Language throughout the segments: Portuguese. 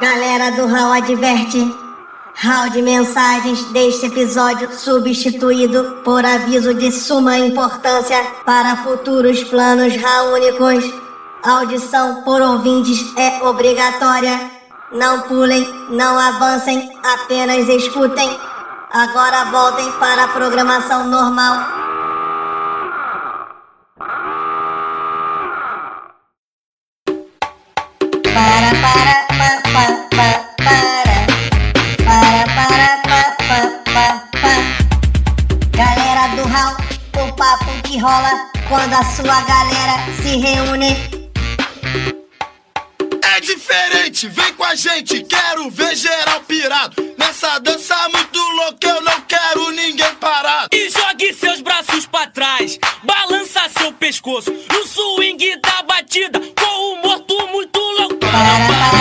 Galera do Hall adverte. Hall de mensagens deste episódio substituído por aviso de suma importância para futuros planos raúnicos. Audição por ouvintes é obrigatória. Não pulem, não avancem, apenas escutem. Agora voltem para a programação normal. Rola quando a sua galera se reúne. É diferente, vem com a gente, quero ver geral pirado. Nessa dança muito louca, eu não quero ninguém parado. E jogue seus braços pra trás, balança seu pescoço no swing da batida, com o morto muito louco. Para, para,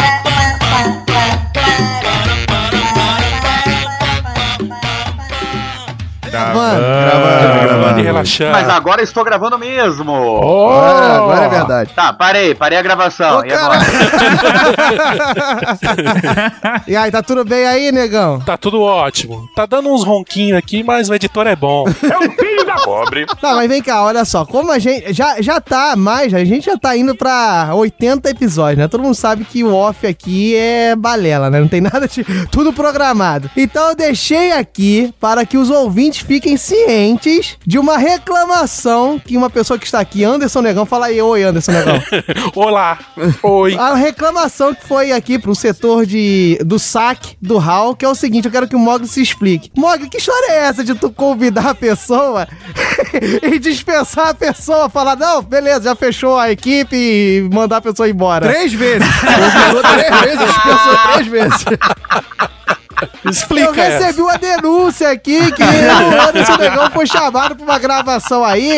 Gravando, Gravando, gravando. e relaxando. Mas agora estou gravando mesmo. Oh! Agora, agora é verdade. Tá, parei, parei a gravação. Ô, e agora? E aí, tá tudo bem aí, negão? Tá tudo ótimo. Tá dando uns ronquinhos aqui, mas o editor é bom. Tá, mas vem cá, olha só, como a gente já, já tá mais, a gente já tá indo pra 80 episódios, né? Todo mundo sabe que o off aqui é balela, né? Não tem nada de tudo programado. Então eu deixei aqui para que os ouvintes fiquem cientes de uma reclamação que uma pessoa que está aqui, Anderson Negão, fala aí, oi Anderson Negão. Olá. Oi. A reclamação que foi aqui pro setor de, do saque do HAL, que é o seguinte, eu quero que o Mogli se explique. Mogli, que história é essa de tu convidar a pessoa e dispensar a pessoa, falar, não, beleza, já fechou a equipe e mandar a pessoa embora? Três vezes. Convidou três vezes, dispensou três vezes. Explica Eu recebi essa. uma denúncia aqui que o Anderson Negão foi chamado pra uma gravação aí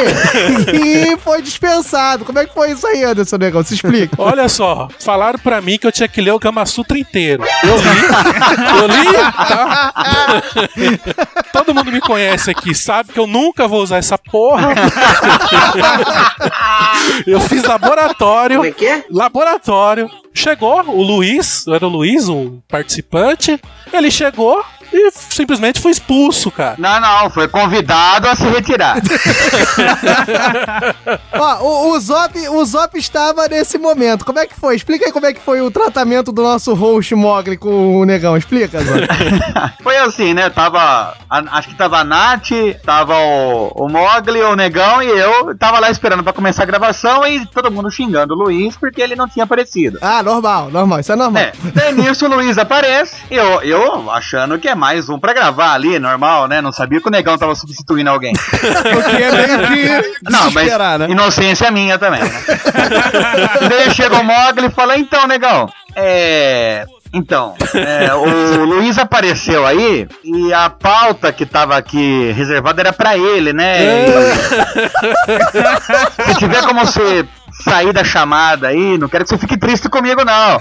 e foi dispensado. Como é que foi isso aí, Anderson Negão? Se explica. Olha só, falaram pra mim que eu tinha que ler o Gama Sutra inteiro. Eu li, eu li, tá? Todo mundo me conhece aqui, sabe que eu nunca vou usar essa porra. Eu fiz laboratório. Como é que é? Laboratório. Chegou o Luiz, era o Luiz, um participante. Ele chegou e simplesmente foi expulso, cara. Não, não, foi convidado a se retirar. Ó, o, o, Zop, o Zop estava nesse momento. Como é que foi? Explica aí como é que foi o tratamento do nosso host Mogli com o Negão. Explica, Zop. Foi assim, né? Tava. a- acho que tava a Nath, tava o, o Mogli, o Negão e eu. Tava lá esperando pra começar a gravação e todo mundo xingando o Luiz porque ele não tinha aparecido. ah, normal, normal. Isso é normal. É, daí nisso o Luiz aparece, e eu, eu achando que é mais um pra gravar ali, normal, né? Não sabia que o Negão tava substituindo alguém. O que é meio que Não, mas né? inocência minha também, né? daí chega o Mogli e fala, então, Negão, é... Então, é, o Luiz apareceu aí e a pauta que tava aqui reservada era pra ele, né? E- Se tiver como você sair da chamada aí, não quero que você fique triste comigo, não.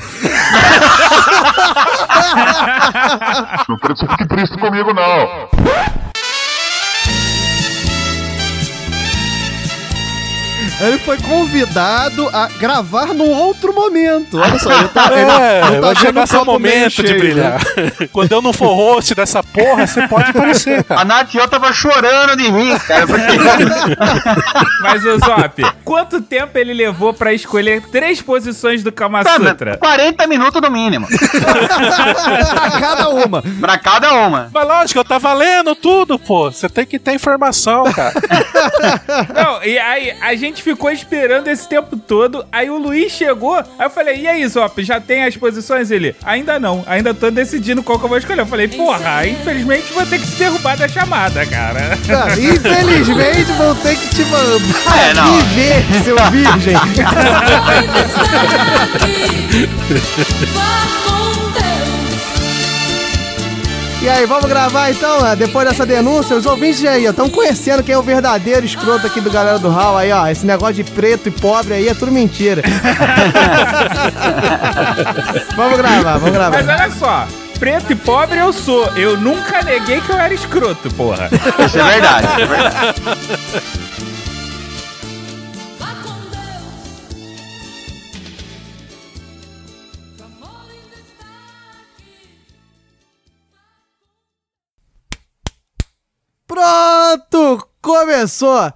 não quero que você fique triste comigo, não. Ele foi convidado a gravar num outro momento. Olha só, ele tá, ele É, não tá vai chegar o seu momento de cheio, brilhar. né? Quando eu não for host dessa porra, você pode aparecer, cara. A Nath e eu tava chorando de mim, cara, porque... Mas, ô Zop, quanto tempo ele levou pra escolher três posições do Kama Sutra? 40 minutos no mínimo. Pra cada uma. Pra cada uma. Mas lógico, eu tava lendo tudo, pô. Você tem que ter informação, cara. Não, e aí a gente ficou esperando esse tempo todo. Aí o Luiz chegou. Aí eu falei: e aí, Zop, já tem as posições? Ele, ainda não, ainda tô decidindo qual que eu vou escolher. Eu falei: porra, infelizmente vou ter que te derrubar da chamada, cara. Tá, infelizmente vou ter que te mandar É, não. viver, seu virgem. E aí, vamos gravar então, né? depois dessa denúncia, os ouvintes aí, ó, estão conhecendo quem é o verdadeiro escroto aqui do galera do Hall aí, ó. Esse negócio de preto e pobre aí é tudo mentira. vamos gravar, vamos gravar. Mas olha só. Preto e pobre eu sou. Eu nunca neguei que eu era escroto, porra. Isso é verdade. Isso é verdade. Pronto, começou!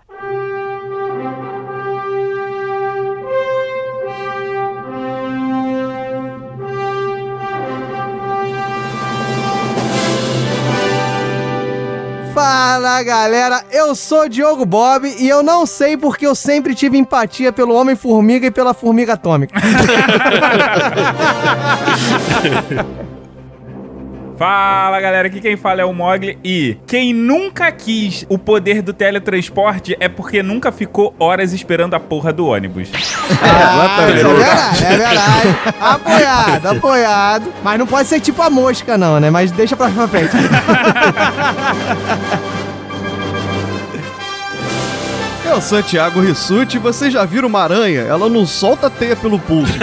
Fala galera, eu sou Diogo Bob e eu não sei porque eu sempre tive empatia pelo Homem-Formiga e pela Formiga Atômica. Fala galera, aqui quem fala é o Mogli e quem nunca quis o poder do teletransporte é porque nunca ficou horas esperando a porra do ônibus. Ah, é verdade, é verdade. Apoiado, apoiado. Mas não pode ser tipo a mosca não, né? Mas deixa pra frente. Eu sou Thiago Rissuti e vocês já viram uma aranha? Ela não solta teia pelo pulso.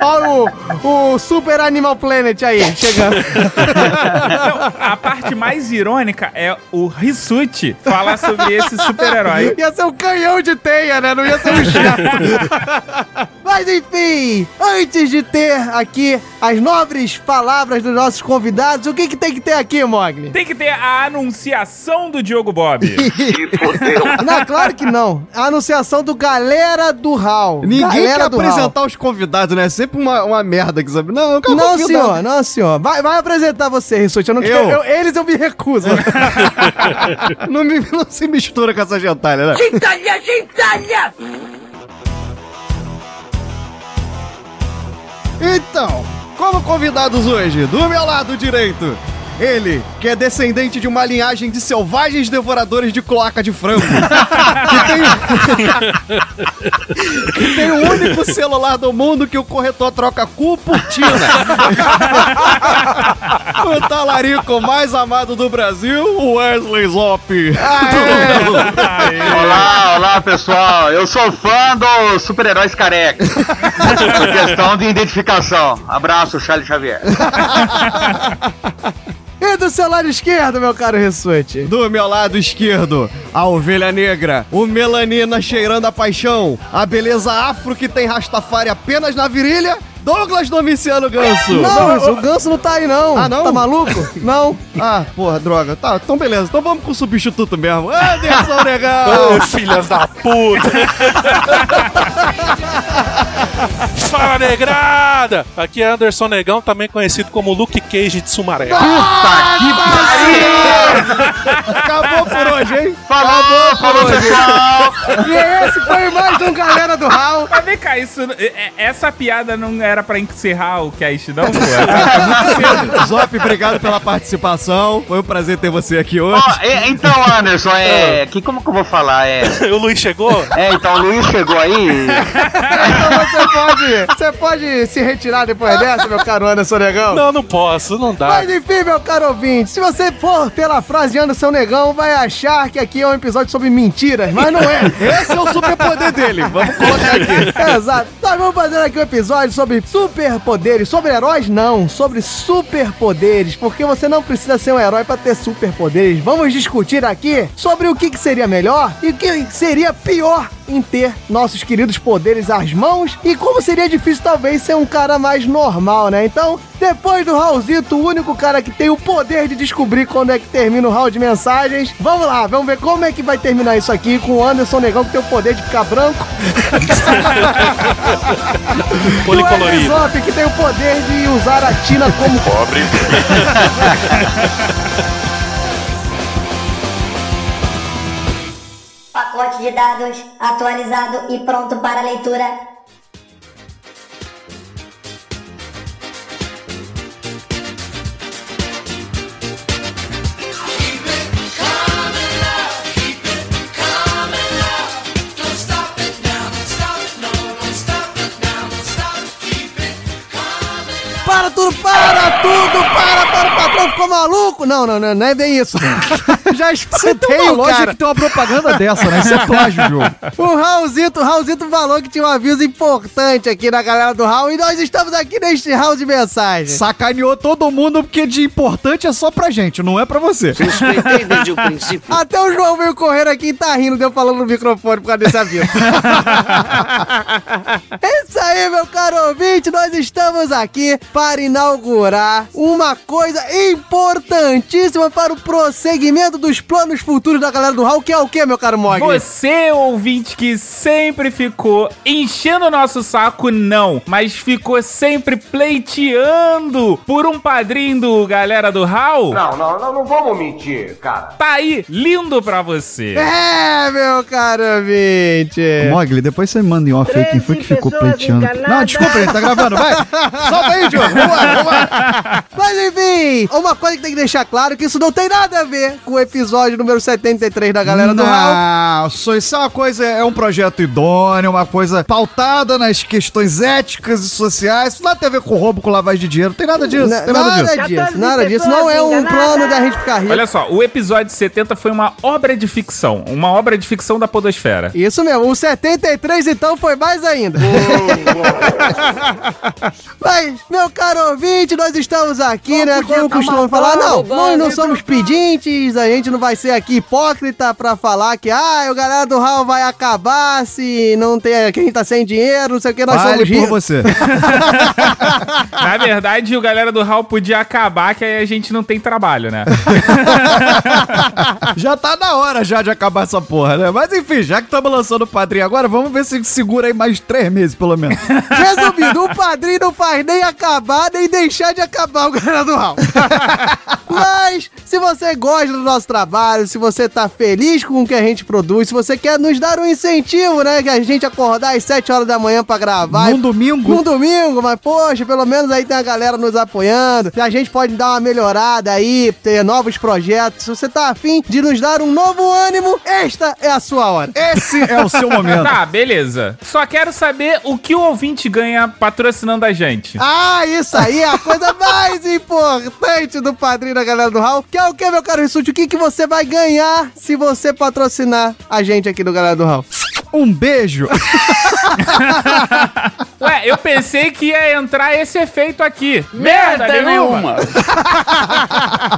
Olha o, o Super Animal Planet aí, chegando. Não, a parte mais irônica é o Rissuti falar sobre esse super-herói. Ia ser um canhão de teia, né? Não ia ser um chato. Mas enfim, antes de ter aqui as nobres palavras dos nossos convidados, o que, que tem que ter aqui, Mogli? Tem que ter a anunciação do Diogo Bob. Não, claro que não. A anunciação do Galera do Hall. Ninguém Galera quer apresentar os convidados, né? É sempre uma, uma merda que sabe. Não, eu quero Não, convidar. senhor, não, senhor. Vai, vai apresentar você, Rissuti. Eu não quero. Eu? eles eu me recuso. Não, me, não se mistura com essa gentalha, né? Então, como convidados hoje, do meu lado direito, ele, que é descendente de uma linhagem de selvagens devoradores de cloaca de frango, que tem, que tem o único celular do mundo que o corretor troca cu por tina. o talarico mais amado do Brasil, Wesley Zop. Olá, olá pessoal. Eu sou fã dos super-heróis careca. Por questão de identificação. Abraço, Charles Xavier. e do seu lado esquerdo, meu caro Rissuti? Do meu lado esquerdo, a ovelha negra, o melanina cheirando a paixão, a beleza afro que tem Rastafari apenas na virilha, Douglas Domiciano Ganso. Não, mas o ganso não tá aí, não. Ah, não? Tá maluco? Não. Ah, porra, droga. Tá, então beleza. Então vamos com o substituto mesmo. Anderson Negão. Ô, filhas da puta! Fala, negrada! Aqui é Anderson Negão, também conhecido como Luke Cage de Sumaré. Puta que pariu! Acabou por hoje, hein? Falou, falou pessoal! E esse foi mais um Galera do Hall. Mas vem cá, isso, é- essa piada não era pra encerrar o cast, não, pô? É muito cedo. Zop, obrigado pela participação. Foi um prazer ter você aqui hoje. Ó, é, então, Anderson, é. Que, como que eu vou falar? É. o Luiz chegou? É, então o Luiz chegou aí. Então você pode, você pode se retirar depois dessa, meu caro Anderson Negão? Não, não posso, não dá. Mas enfim, meu caro ouvinte, se você for pela frase de Anderson Negão, vai achar que aqui é um episódio sobre mentiras, mas não é. Esse é o superpoder dele. Vamos colocar aqui. Exato. Nós vamos fazer aqui um episódio sobre superpoderes. Sobre heróis, não. Sobre superpoderes. Porque você não precisa ser um herói pra ter superpoderes. Vamos discutir aqui sobre o que, que seria melhor e o que seria pior em ter nossos queridos poderes às mãos e como seria difícil talvez ser um cara mais normal, né? Então, depois do Raulzito, o único cara que tem o poder de descobrir quando é que termina o round de mensagens, vamos lá, vamos ver como é que vai terminar isso aqui com o Anderson Negão que tem o poder de ficar branco e o Policolorido. Zop, que tem o poder de usar a Tina como Pobre. Pacote de dados atualizado e pronto para leitura. Para tudo, para tudo, para, para, o patrão ficou maluco? Não, não, não, não é bem isso. Já Tem uma o loja cara. que tem uma propaganda dessa, né? Isso é plágio, João. O Raulzito, o Raulzito falou que tinha um aviso importante aqui na galera do Raul e nós estamos aqui neste Raul de mensagens. Sacaneou todo mundo porque de importante é só pra gente, não é pra você. Suspeitei desde o princípio. Até o João veio correndo aqui e tá rindo, deu falando no microfone por causa desse aviso. isso aí, meu caro ouvinte, nós estamos aqui para inaugurar uma coisa importantíssima para o prosseguimento dos planos futuros da galera do Raul, que é o que, meu caro Mog? Você, ouvinte, que sempre ficou enchendo o nosso saco, não, mas ficou sempre pleiteando por um padrinho do galera do Raul, Não, não, não, não vamos mentir, cara. tá aí, lindo pra você. É, meu caro ouvinte. Mogli, depois você manda em off aí quem foi que ficou pleiteando. enganadas. Não, desculpa, ele tá gravando, vai! Solta aí, Diogo! Vambora, vambora! Mas enfim, uma coisa que tem que deixar claro que isso não tem nada a ver com o episódio número 73 da galera do Raul. Não, isso é uma coisa, é um projeto idôneo, uma coisa pautada nas questões éticas e sociais. Isso nada tem a ver com roubo, com lavagem de dinheiro, não tem nada disso. Na- tem nada disso. Nada disso, nada disso. Não é um plano da gente ficar rico. Olha só, o episódio 70 foi uma obra de ficção, uma obra de ficção da podosfera. Isso mesmo, o 73 então foi mais ainda. Mas, meu caro ouvinte, nós estamos aqui, né? Como costumamos falar, não, nós não somos pedintes, a gente não vai ser aqui hipócrita pra falar que, ah, o galera do Raul vai acabar se não tem, quem tá sem dinheiro, não sei o que, nós Fale somos por você. Na verdade, o galera do Raul podia acabar, que aí a gente não tem trabalho, né? já tá na hora já de acabar essa porra, né? Mas enfim, já que estamos lançando o padrinho agora, vamos ver se segura aí mais três meses, pelo menos. Resumindo, o padrinho não faz nem acabar, nem deixar de acabar o galera do Raul. Mas, se você gosta do nosso trabalho, se você tá feliz com o que a gente produz, se você quer nos dar um incentivo, né? Que a gente acordar às 7 horas da manhã pra gravar. Num domingo. Num domingo, mas poxa, pelo menos aí tem a galera nos apoiando. A gente pode dar uma melhorada aí, ter novos projetos. Se você tá afim de nos dar um novo ânimo, esta é a sua hora. Esse é o seu momento. Tá, beleza. Só quero saber o que o ouvinte ganha patrocinando a gente. Ah, isso aí é a coisa mais importante do padrinho da galera do Raul, que é o que, meu caro Rissuti? O que, que você vai ganhar se você patrocinar a gente aqui do galera do Raul? Um beijo. Ué, eu pensei que ia entrar esse efeito aqui. Merda, nenhuma.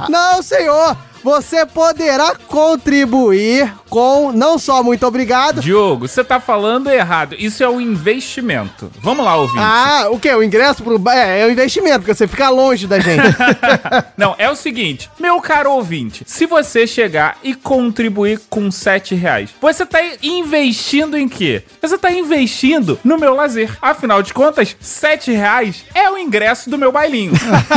Não, senhor! Você poderá contribuir com não só muito obrigado. Diogo, você tá falando errado. Isso é um investimento. Vamos lá, ouvinte. Ah, o que? O ingresso pro. É, é um investimento, porque você fica longe da gente. Não, é o seguinte, meu caro ouvinte, se você chegar e contribuir com 7 reais, você tá investindo em quê? Você tá investindo no meu lazer. Afinal de contas, 7 reais é o ingresso do meu bailinho.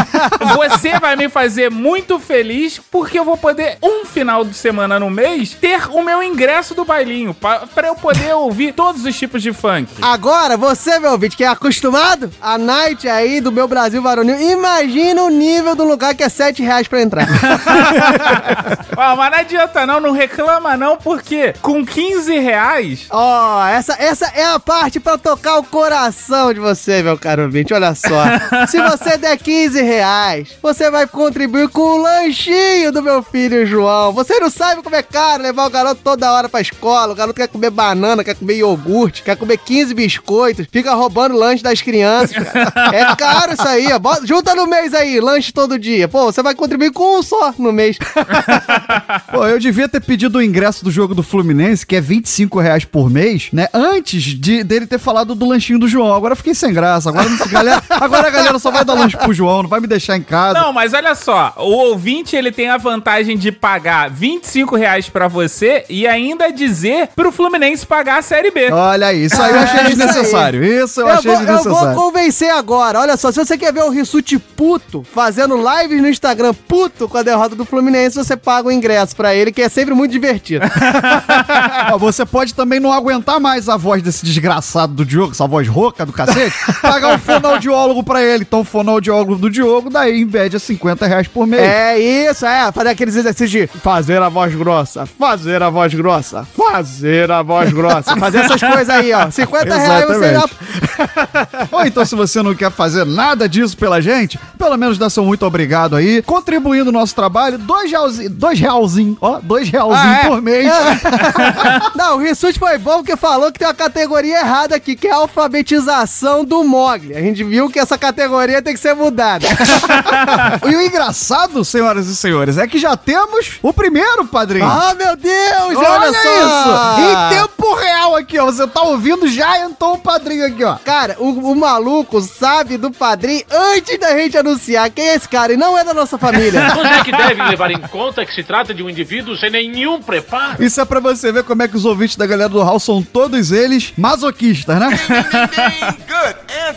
você vai me fazer muito feliz porque eu vou poder, um final de semana no mês, ter o meu ingresso do bailinho, pa- pra eu poder ouvir todos os tipos de funk. Agora, você, meu ouvinte, que é acostumado a night aí do meu Brasil varonil, imagina o nível do lugar que é 7 reais pra entrar. Ó, mas não adianta não, não reclama não, porque com 15 reais Ó, essa, essa é a parte pra tocar o coração de você, meu caro ouvinte. Olha só. Se você der 15 reais, você vai contribuir com o lanchinho do meu filho João. Você não sabe como é caro levar o garoto toda hora pra escola. O garoto quer comer banana, quer comer iogurte, quer comer 15 biscoitos, fica roubando o lanche das crianças. cara. É caro isso aí, ó. Bota- junta no mês aí, lanche todo dia. Pô, você vai contribuir com um só no mês. Pô, eu devia ter pedido o ingresso do jogo do Fluminense, que é 25 reais por mês, né? Antes de, dele ter falado do lanchinho do João. Agora eu fiquei sem graça. Agora, não- galera, agora a galera só vai dar lanche pro João, não vai me deixar em casa. Não, mas olha só, o ouvinte ele tem a vantagem de pagar 25 reais pra você e ainda dizer pro Fluminense pagar a Série B. Olha aí, isso aí eu achei isso desnecessário. Isso eu, achei vou, eu desnecessário. vou convencer agora. Olha só, se você quer ver o Rissuti puto, fazendo lives no Instagram puto com a derrota do Fluminense, você paga o ingresso pra ele, que é sempre muito divertido. Ó, você pode também não aguentar mais a voz desse desgraçado do Diogo, essa voz rouca do cacete, pagar um fonoaudiólogo pra ele. Então, o fonoaudiólogo do Diogo, daí, em média, 50 reais por mês. é isso, é. Fazer aqueles exercícios de fazer a voz grossa, fazer a voz grossa, fazer a voz grossa. Fazer essas coisas aí, ó. 50 reais você já... Ou então, se você não quer fazer nada disso pela gente, pelo menos dá seu muito obrigado aí, contribuindo no nosso trabalho, dois realzinho, dois realzinho, ó, dois realzinho Ah, é? por mês. Não, o Rissuti foi bom porque falou que tem uma categoria errada aqui, que é a alfabetização do Mogli. A gente viu que essa categoria tem que ser mudada. e o engraçado, senhoras e senhores, é que já temos o primeiro padrinho. Ah, meu Deus! Olha, Olha, só! isso! Em tempo real aqui, ó. Você tá ouvindo, já entrou o padrinho aqui, ó. Cara, o, o maluco sabe do padrinho antes da gente anunciar quem é esse cara e não é da nossa família. Onde é que deve levar em conta que se trata de um indivíduo sem nenhum preparo? Isso é pra você ver como é que os ouvintes da galera do Hall são todos eles masoquistas, né?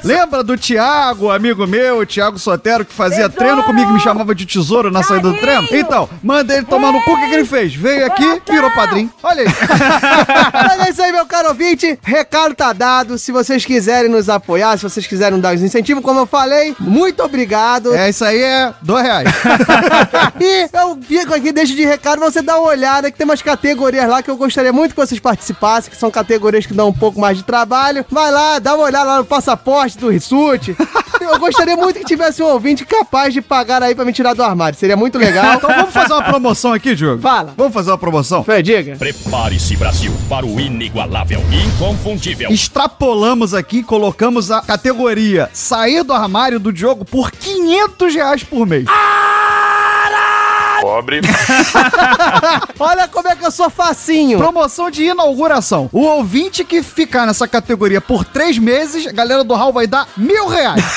Lembra do Thiago, amigo meu, o Thiago Sotero, que fazia treino comigo e me chamava de tesouro na saída do treino? Então, manda ele tomar no cu, o que, que ele fez? Veio aqui, virou padrinho. Olha aí. Mas é isso aí, meu caro ouvinte. Recado tá dado. Se vocês quiserem nos apoiar, se vocês quiserem dar os incentivos, como eu falei, muito obrigado. É, isso aí é dois reais. e eu fico aqui, deixo de recado, você dá uma olhada, que tem umas categorias lá que eu gostaria muito que vocês participassem, que são categorias que dão um pouco mais de trabalho. Vai lá, dá uma olhada lá no passaporte do Rissuti. Eu gostaria muito que tivesse um ouvinte capaz de pagar aí pra me tirar do armário. Seria muito legal. Então vamos fazer uma promoção aqui, Diogo? Fala. Vamos fazer uma promoção? Fê, diga. Prepare-se, Brasil, para o inigualável, inconfundível. Extrapolamos aqui, colocamos a categoria sair do armário do Diogo por 500 reais por mês. Pobre. Olha como é que eu sou facinho. Promoção de inauguração. O ouvinte que ficar nessa categoria por três meses, a galera do Hall vai dar mil reais.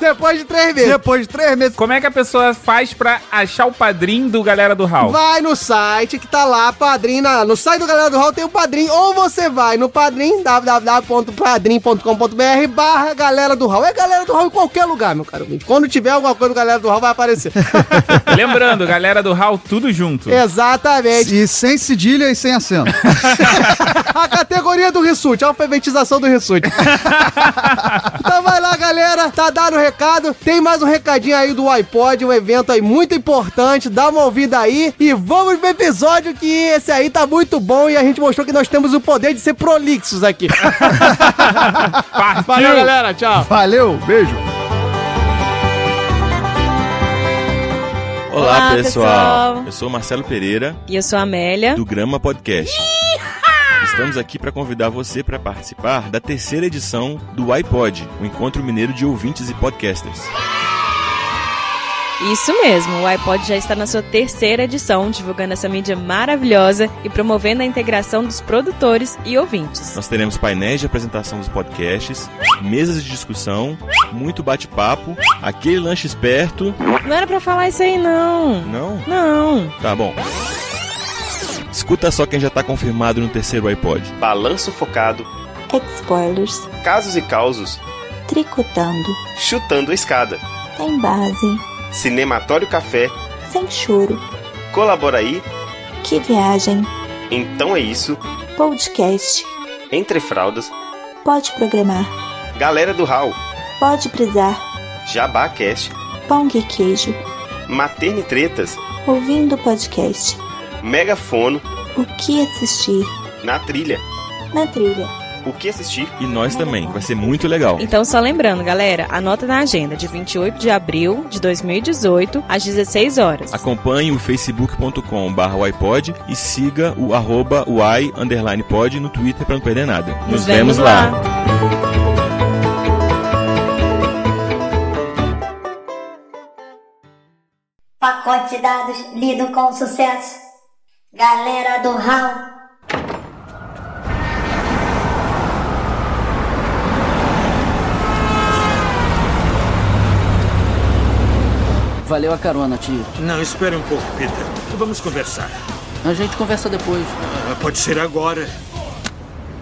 Depois de três meses. Depois de três meses. Como é que a pessoa faz pra achar o padrinho do galera do Hall? Vai no site que tá lá, padrinho. na- no site do Galera do Hall tem o padrinho. Ou você vai no padrinho, www.padrim.com.br barra Galera do Hall. É Galera do Hall em qualquer lugar, meu caro ouvinte. Quando tiver alguma coisa do Galera do Hall, vai aparecer. Lembrando, galera do Hall, tudo junto. Exatamente. E sem cedilha e sem acento. A categoria do Rissuti, a alfabetização do Rissuti. então vai lá, galera. Tá dado o recado. Tem mais um recadinho aí do iPod, um evento aí muito importante. Dá uma ouvida aí. E vamos pro episódio que esse aí tá muito bom e a gente mostrou que nós temos o poder de ser prolixos aqui. Valeu, galera. Tchau. Valeu, beijo. Olá, Olá, pessoal. pessoal. Eu sou Marcelo Pereira, E eu sou a Amélia. do Grama Podcast. Estamos aqui para convidar você para participar da terceira edição do iPod, o Encontro Mineiro de Ouvintes e Podcasters. Isso mesmo, o iPod já está na sua terceira edição, divulgando essa mídia maravilhosa e promovendo a integração dos produtores e ouvintes. Nós teremos painéis de apresentação dos podcasts, mesas de discussão, muito bate-papo, aquele lanche esperto. Não era pra falar isso aí, não. Não? Não. Tá bom. Escuta só quem já tá confirmado no terceiro iPod. Balanço focado, Spoilers. casos e causos, Tricotando. chutando a escada, Tem base. Cinematório café, Sem choro. colabora aí, Que viagem. então é isso, Podcast. entre fraldas, Pode programar. galera do Hall, Pode brisar. Jabá Cast, Pão e queijo. Maternitretas, Ouvindo podcast. Megafono, O que assistir. na trilha, Na trilha. O que assistir. E nós também, vai ser muito legal. Então, só lembrando, galera, anota na agenda de 28 de abril de 2018, às 16 horas. Acompanhe o facebook.com barra iPod e siga o arroba y underline pod no Twitter para não perder nada. Nos, vemos lá. Pacote de dados lido com sucesso. Galera do Hall. Valeu a carona, tio. Não, espere um pouco, Peter. Vamos conversar. A gente conversa depois. Ah, pode ser agora.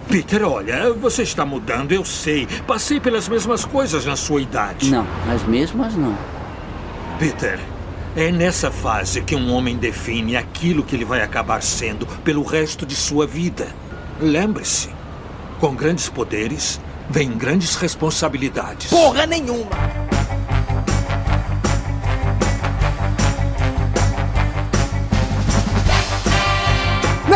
Peter, olha, você está mudando, eu sei. Passei pelas mesmas coisas na sua idade. Não, as mesmas não. Peter, é nessa fase que um homem define aquilo que ele vai acabar sendo pelo resto de sua vida. Lembre-se, com grandes poderes vem grandes responsabilidades. Porra nenhuma!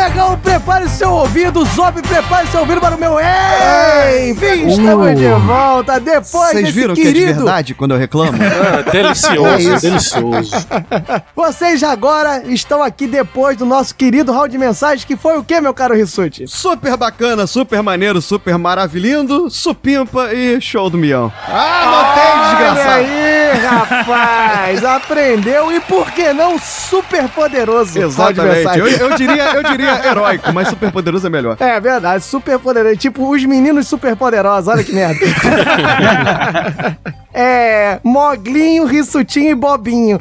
Negão, prepare seu ouvido, Zop, prepare seu ouvido para o meu Ei! Enfim, estamos Uh. de volta depois Vocês viram que é de querido... verdade quando eu reclamo? Ah, delicioso, É delicioso. Vocês agora estão aqui depois do nosso querido round de mensagens, que foi o que, meu caro Rissuti? Super bacana, super maneiro, super maravilhindo, supimpa e show do mião. Ah, Olha desgraçado. aí, rapaz! aprendeu e por que não super poderoso? round de Exatamente. Eu, eu diria, eu diria é heróico, mas super poderoso é melhor. É verdade, super poderoso. Tipo, os meninos super poderosos, olha que merda. é. Moglinho, Rissutinho e Bobinho.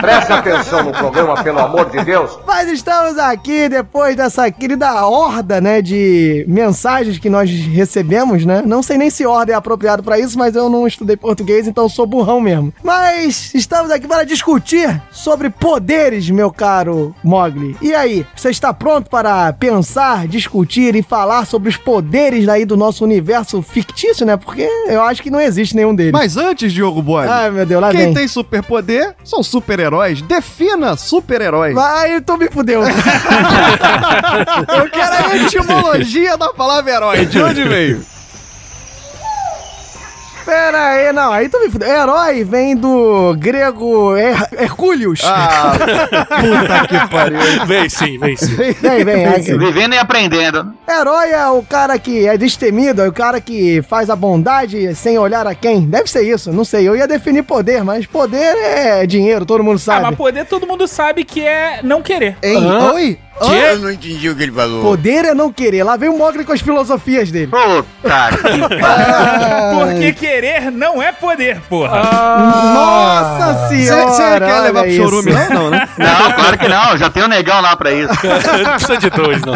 Presta atenção no programa, pelo amor de Deus. Mas estamos aqui depois dessa querida horda, né, de mensagens que nós recebemos, né? Não sei nem se ordem é apropriado pra isso, mas eu não estudei português, então sou burrão mesmo. Mas estamos aqui para discutir sobre poderes, meu caro Mogli. E aí, você está pronto para pensar, discutir e falar sobre os poderes aí do nosso universo fictício, né? Porque eu acho que não existe nenhum deles. Mas antes, Diogo Boy, Ai, meu Deus, lá quem vem. tem superpoder são super-heróis. Defina super-heróis. Vai, tu me fudeu. Eu quero a etimologia da palavra herói. De onde veio? Pera aí, não, aí tu me fudeu. Herói vem do grego Her Hercúleos. Ah, puta que pariu. Vem sim, vem sim. Vem, vem, aqui. Vivendo e aprendendo. Herói é o cara que é destemido, é o cara que faz a bondade sem olhar a quem. Deve ser isso, não sei. Eu ia definir poder, mas poder é dinheiro, todo mundo Ah, sabe. mas poder todo mundo sabe que é não querer. Ei, Hã? oi? Hã? não entendi o que ele falou. Poder é não querer. Lá vem o Mogli com as filosofias dele. Puta que Porque querer não é poder, porra. Nossa senhora! Você quer levar pro chorume, não? Não, né? Não, claro que não. Já tem um negão lá pra isso. não precisa de dois, não.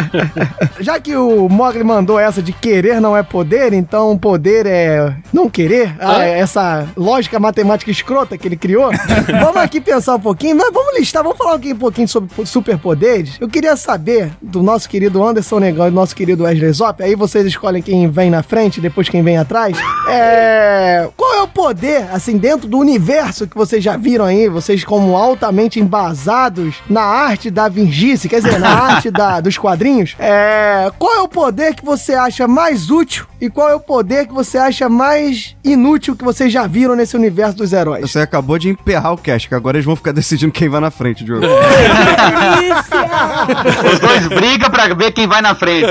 Já que o Mogli mandou essa de querer não é poder, então poder é não querer, ah, essa lógica matemática escrota que ele criou, vamos aqui pensar um pouquinho, mas vamos listar, vamos falar aqui um pouquinho sobre superpoderes. Eu queria saber do nosso querido Anderson Negão e do nosso querido Wesley Zop, aí vocês escolhem quem vem na frente, depois quem vem atrás. É, poder, assim, dentro do universo que vocês já viram aí, vocês como altamente embasados na arte da vingice, quer dizer, na arte da, dos quadrinhos, é, qual é o poder que você acha mais útil e qual é o poder que você acha mais inútil que vocês já viram nesse universo dos heróis? Você acabou de emperrar o cast, que agora eles vão ficar decidindo quem vai na frente, Diogo. Os dois brigam pra ver quem vai na frente.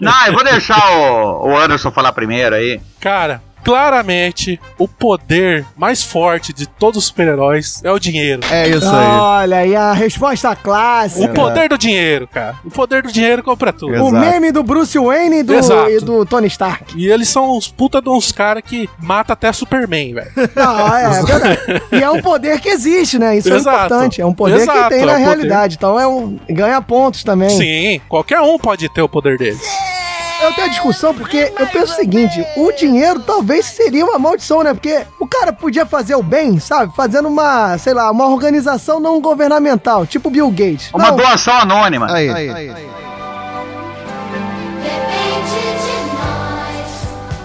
Não, eu vou deixar o, o Anderson falar primeiro aí. Cara, claramente, o poder mais forte de todos os super-heróis é o dinheiro. É isso Olha aí a resposta clássica. O poder do dinheiro, cara. O poder do dinheiro compra tudo. O meme do Bruce Wayne e do, Exato. e do Tony Stark. E eles são uns puta de uns caras que mata até Superman, velho. Não, é, é verdade. E é um poder que existe, né? Isso Exato. é importante. É um poder que Exato, tem é na poder. realidade. Então é um. ganha pontos também. Sim, qualquer um pode ter o poder dele. Eu tenho a discussão porque eu penso o seguinte: o dinheiro talvez seria uma maldição, né? Porque o cara podia fazer o bem, sabe? Fazendo uma, sei lá, uma organização não governamental, tipo Bill Gates. Uma Não, doação anônima. Aí.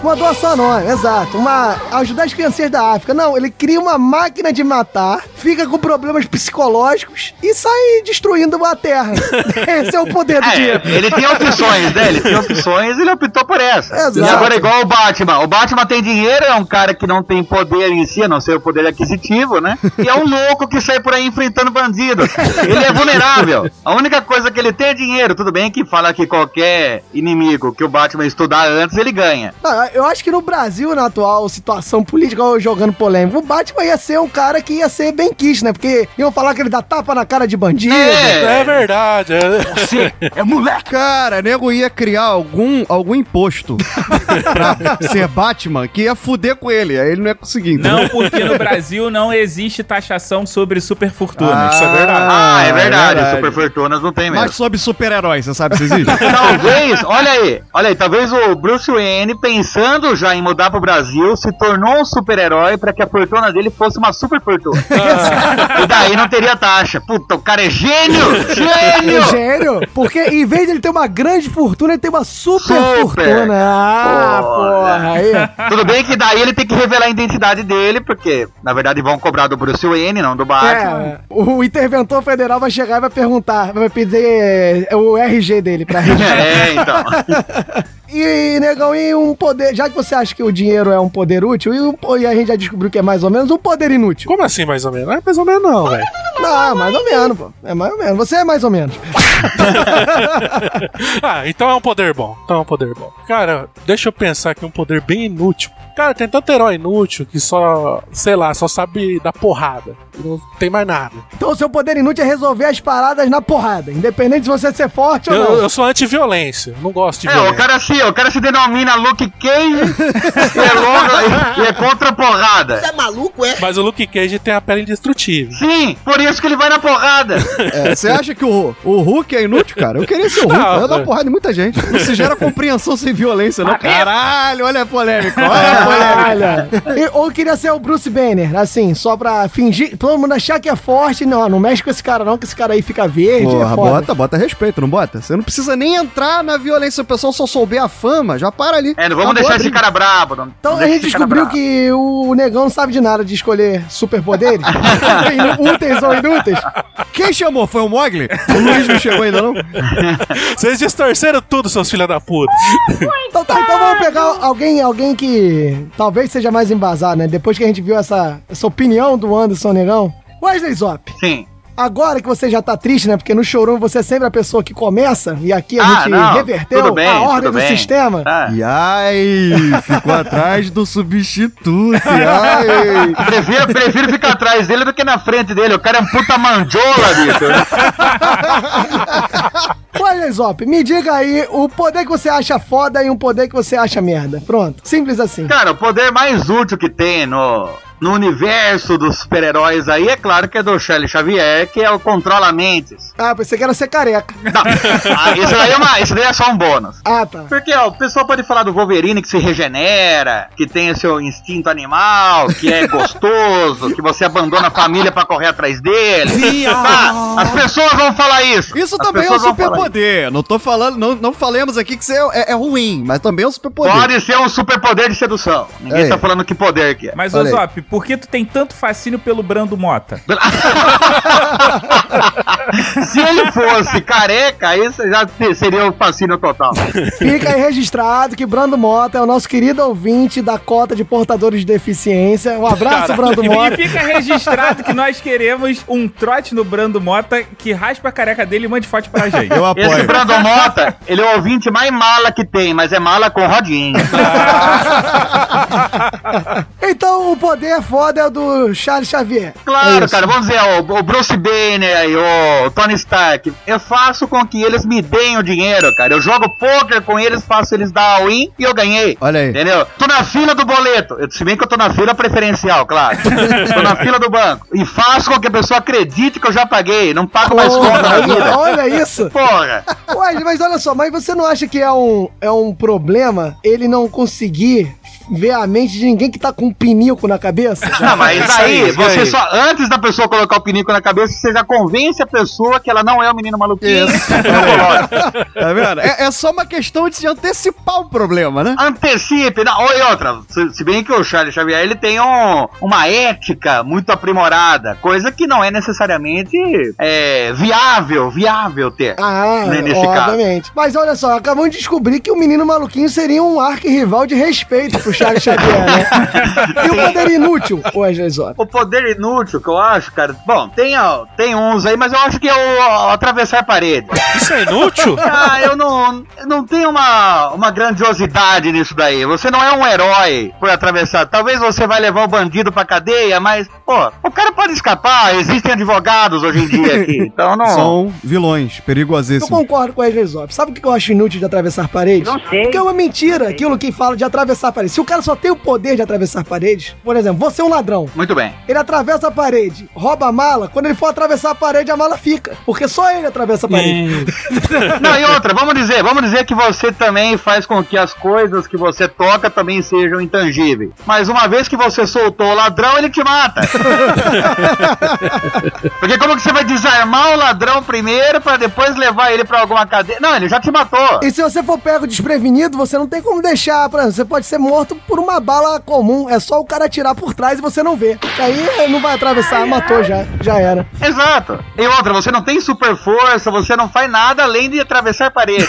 Uma doação anônima, exato. Uma. ajudar as crianças da África. Não, ele cria uma máquina de matar, fica com problemas psicológicos e sai destruindo a Terra. Esse é o poder do dinheiro. É, ele tem opções, né? Ele tem opções ele optou por essa. Exato. E agora, igual o Batman. O Batman tem dinheiro, é um cara que não tem poder em si, a não ser o poder aquisitivo, né? E é um louco que sai por aí enfrentando bandido. Ele é vulnerável. A única coisa que ele tem é dinheiro. Tudo bem que fala que qualquer inimigo que o Batman estudar antes, ele ganha. Eu acho que no Brasil, na atual situação política, jogando polêmico, o Batman ia ser um cara que ia ser bem quisto, né? Porque iam falar que ele dá tapa na cara de bandido. É, verdade. É. é moleque. Cara, nego ia criar algum, algum imposto pra ser Batman que ia fuder com ele. Aí ele não ia conseguir. entendeu? Não, porque no Brasil não existe taxação sobre superfortunas. Ah, Isso é verdade. Ah, é verdade. verdade. Super Fortunas não tem mesmo. Mas sobre super-heróis, você sabe se existe? Talvez, olha aí, olha aí, talvez o Bruce Wayne, pensando já em mudar pro Brasil, se tornou um super-herói pra que a fortuna dele fosse uma super fortuna. e daí não teria taxa. Puta, o cara é gênio! Gênio! Gênio! Porque em vez de ele ter uma grande fortuna, ele tem uma super, Super. fortuna. Ah, porra, aí. Tudo bem que daí ele tem que revelar a identidade dele, porque na verdade vão cobrar do Bruce Wayne, não do Batman. É, o interventor federal vai chegar e vai perguntar, vai pedir é, o RG dele pra registrar. É, então. E, negão, e um poder. Já que você acha que o dinheiro é um poder útil, e, um e a gente já descobriu que é mais ou menos um poder inútil. Como assim, mais ou menos? Não é mais ou menos, não, velho. Não, mais ou menos, pô. É mais ou menos. Você é mais ou menos. ah, então é um poder bom. Então é um poder bom. Cara, deixa eu pensar aqui um poder bem inútil. Cara, tem tanto herói inútil que só, sei lá, só sabe dar porrada. Não tem mais nada. Então o seu poder inútil é resolver as paradas na porrada, independente de você ser forte ou Eu, não. eu sou anti-violência. Não gosto de É, violência. o cara se, o cara se denomina Luke Cage e é, logo, e, e é contra a porrada. Você é maluco, é? Mas o Luke Cage tem a pele indestrutível. Sim, por isso que ele vai na porrada. É, você acha que o, o Hulk é inútil, cara? Eu queria ser o Hulk. Não, eu dar é. porrada em muita gente. Não se gera compreensão sem violência, não. Caralho, olha a polêmica. Olha a É, polêmica. Olha, ou queria ser o Bruce Banner, assim, só pra fingir, todo mundo achar que é forte. Não, não mexe com esse cara não, que esse cara aí fica verde, é Porra, foda. bota, bota respeito, não bota? Você não precisa nem entrar na violência. Se o pessoal só souber a fama, já para ali. É, não vamos Acabou deixar esse cara brabo. Não, Então não a gente descobriu que o negão não sabe de nada de escolher superpoderes, úteis ou inúteis. Quem chamou? Foi o Mogli? O Luiz não chegou ainda, não? Vocês distorceram tudo, seus filha da puta. Então tá, então vamos pegar alguém, alguém que talvez seja mais embasado, né? Depois que a gente viu essa, essa opinião do Anderson Negão. Wesley Zop. Sim. Agora que você já tá triste, né? Porque no showroom você é sempre a pessoa que começa, e aqui a Ah, gente não, reverteu bem, a ordem do bem. sistema. Tá. E ai, ficou atrás do substituto. Ai. Prefiro, prefiro ficar atrás dele do que na frente dele. O cara é um puta mandiola, bicho. Wesley Zop, me diga aí o poder que você acha foda e um poder que você acha merda. Pronto, simples assim. Cara, o poder mais útil que tem no, no universo dos super-heróis aí, é claro que é do Charlie Xavier, que é o controla mentes. Ah, pensei que era ser careca. Ah, isso, daí é uma, isso daí é só um bônus. Ah, tá. Porque ó, o pessoal pode falar do Wolverine que se regenera, que tem o seu instinto animal, que é gostoso, que você abandona a família pra correr atrás dele. Tá, as pessoas vão falar isso. Isso As também é um superpoder. Não tô falando, não, não falemos aqui que isso é, é- é ruim, mas também é um superpoder. Pode ser um superpoder de sedução. Ninguém É. tá falando que poder que é. Mas, aí. Zop, por que tu tem tanto fascínio pelo Brando Mota? Se ele fosse careca, aí você já seria o fascínio total. Fica aí registrado que Brando Mota é o nosso querido ouvinte da cota de portadores de deficiência. Um abraço, Brando E Mota. fica registrado que nós queremos um trote no Brando Mota que raspa a careca dele e mande foto pra gente. Eu Esse apoio. Brandon Mota, ele é o ouvinte mais mala que tem, mas é mala com rodinha. Então o poder foda é o do Charles Xavier. Claro, É cara, vamos dizer, o, o Bruce Banner o Tony Stark, eu faço com que eles me deem o dinheiro, cara. Eu jogo poker com eles, faço eles dar a win e eu ganhei. Olha aí. Entendeu? Tô na fila do boleto. Eu- Se bem que eu tô na fila preferencial, claro. tô na fila do banco. E faço com que a pessoa acredite que eu já paguei. Não pago mais conta na vida. olha isso. Porra. Ué, mas olha só, mas você não acha que é um, é um problema ele não conseguir ver a mente de ninguém que tá com um pinico na cabeça? Não, mas Isso aí, você só. Antes da pessoa colocar o pinico na cabeça, você já convence a pessoa que ela não é o menino maluquinho. Tá vendo? É, é só uma questão de antecipar o problema, né? Antecipe, não, e outra, se, se bem que o Charles Xavier ele tem um- uma ética muito aprimorada, coisa que não é necessariamente é, viável, viável ter. Ah, né, nesse caso. obviamente. Mas olha só, acabamos de descobrir que o menino maluquinho seria um arquirrival de respeito pro Charles Xavier, né? e o poder inútil, Wesley Zop? O poder inútil que eu acho, cara, bom, tem, ó, tem uns aí, mas eu acho que é o, o atravessar parede. Isso é inútil? Ah, eu não, eu não tenho uma, uma grandiosidade nisso daí. Você não é um herói por atravessar. Talvez você vai levar o bandido pra cadeia, mas, pô, o cara pode escapar. Existem advogados hoje em dia aqui. Então não. São vilões, Eu perigosíssimos. concordo com o Wesley Zop. Sabe o que eu acho inútil de atravessar paredes? Não sei. Porque é uma mentira aquilo que fala de atravessar paredes. Se o cara só tem o poder de atravessar paredes, por exemplo, você é um ladrão. Muito bem. Ele atravessa a parede, rouba a mala, quando ele for atravessar a parede, a mala fica. Porque só ele atravessa a parede. Não, e outra, vamos dizer, vamos dizer que você também faz com que as coisas que você toca também sejam intangíveis. Mas uma vez que você soltou o ladrão, ele te mata. Porque como que você vai desarmar o ladrão primeiro pra depois levar ele pra alguma cadeia? Não, ele já te matou. E se você for pego desprevenido, você não tem como deixar. Exemplo, você pode ser morto por uma bala comum. É só o cara atirar por trás e você não vê. Que Aí não vai atravessar, matou já. Já era. Exato. E outra, você não tem super força, você não faz nada além de atravessar parede.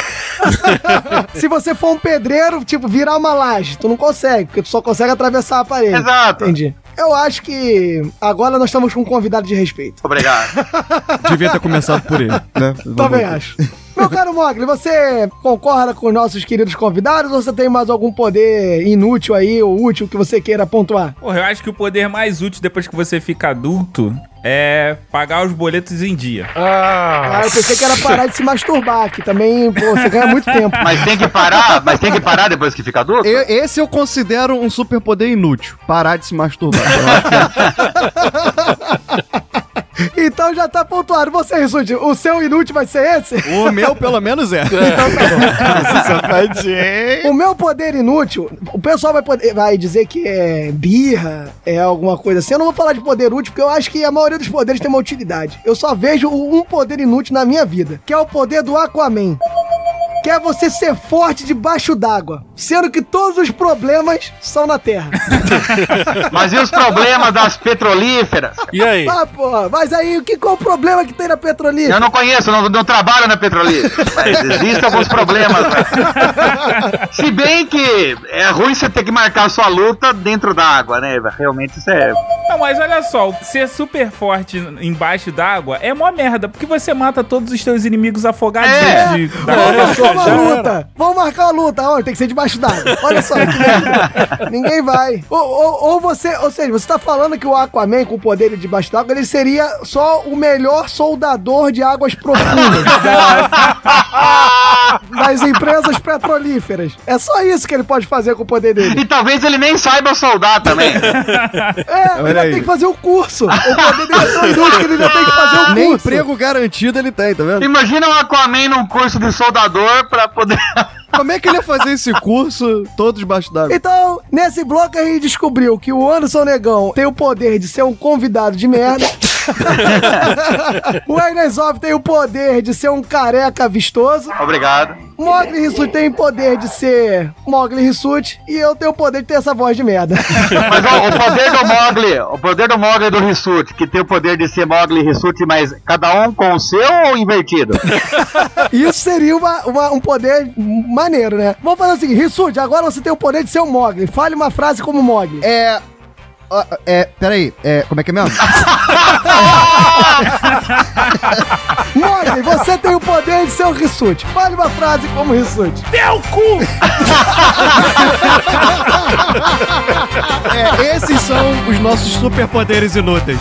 Se você for um pedreiro, tipo, virar uma laje, tu não consegue, porque tu só consegue atravessar a parede. Exato. Entendi. eu acho que agora nós estamos com um convidado de respeito. Obrigado. Devia ter começado por ele, né? Também acho. Meu caro Mogli, você concorda com os nossos queridos convidados ou você tem mais algum poder inútil aí, ou útil que você queira pontuar? Porra, eu acho que o poder mais útil depois que você fica adulto é pagar os boletos em dia. Ah, eu pensei que era parar de se masturbar, que também, pô, você ganha muito tempo. Mas tem que parar? Mas tem que parar depois que fica adulto? E- esse eu considero um superpoder inútil. Parar de se masturbar. Eu acho que- Então já tá pontuado. Você, Rissuti, o seu inútil vai ser esse? O meu, pelo menos, é. Então tá bom. O meu poder inútil, o pessoal vai, poder, vai dizer que é birra, é alguma coisa assim. Eu não vou falar de poder útil, porque eu acho que a maioria dos poderes tem uma utilidade. Eu só vejo um poder inútil na minha vida, que é o poder do Aquaman. Que é você ser forte debaixo d'água, sendo que todos os problemas são na terra. Mas e os problemas das petrolíferas? E aí? Ah, porra, mas aí o que, qual o problema que tem na petrolífera? Eu não conheço, não, não trabalho na petrolífera. Mas existem alguns problemas. né? Se bem que é ruim você ter que marcar a sua luta dentro da água, né? Realmente isso é. Não, mas olha só, ser super forte embaixo d'água é mó merda, porque você mata todos os teus inimigos afogados É. de, da Olha água. Uma Já era. luta. Vamos marcar uma luta. Olha, tem que ser debaixo d'água. Olha só que merda. Ninguém vai. Ou, ou- ou você, ou seja, você tá falando que o Aquaman, com o poder de debaixo d'água, ele seria só o melhor soldador de águas profundas da- das empresas petrolíferas. É só isso que ele pode fazer com o poder dele. E talvez ele nem saiba soldar também. É, ele Olha vai aí. ter que fazer o curso. O poder dele é tão inútil que ele ainda tem que fazer o curso. Nem emprego garantido ele tem, tá vendo? Imagina o Aquaman num curso de soldador pra poder. Como é que ele ia fazer esse curso todo debaixo d'água? Então, nesse bloco a gente descobriu que o Anderson Negão tem o poder de ser um convidado de merda. o Ernest tem o poder de ser um careca vistoso. Obrigado. Mogli Rissuti tem o poder de ser Mogli Rissuti. E eu tenho o poder de ter essa voz de merda. Mas ó, o poder do Mogli, o poder do Mogli e do Rissuti, que tem o poder de ser Mogli e Rissuti, mas cada um com o seu ou invertido? Isso seria uma- uma- um poder maneiro, né? Vamos fazer o seguinte, Rissuti, agora você tem o poder de ser um Mogli. Fale uma frase como Mogli. É. É, peraí, é, como é que é mesmo? Mogli, você tem o poder de ser um Rissuti. Fale uma frase como Rissuti. Teu cu! É, esses são os nossos superpoderes inúteis.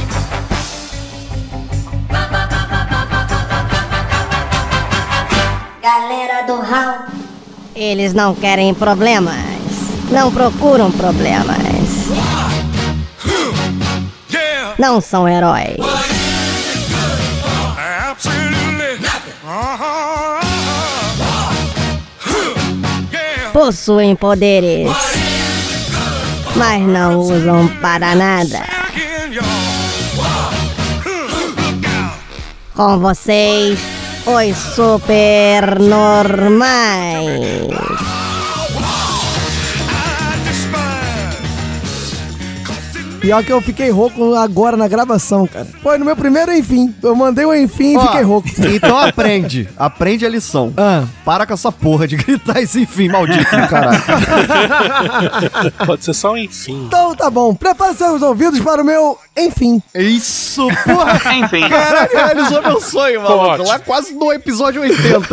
Galera do Hall. Eles não querem problemas. Não procuram problemas. Não são heróis. Possuem poderes. Mas não usam para nada. Com vocês, os super normais. Pior que eu fiquei rouco agora na gravação, cara. Foi no meu primeiro enfim. Eu mandei o enfim e fiquei rouco. Então aprende. Aprende a lição. Ah. Para com essa porra de gritar esse enfim maldito do caralho. Pode ser só um enfim. Então tá bom. Prepare seus ouvidos para o meu enfim. Isso, porra. Enfim. Caralho, realizou meu sonho, ótimo. Lá quase no episódio 80.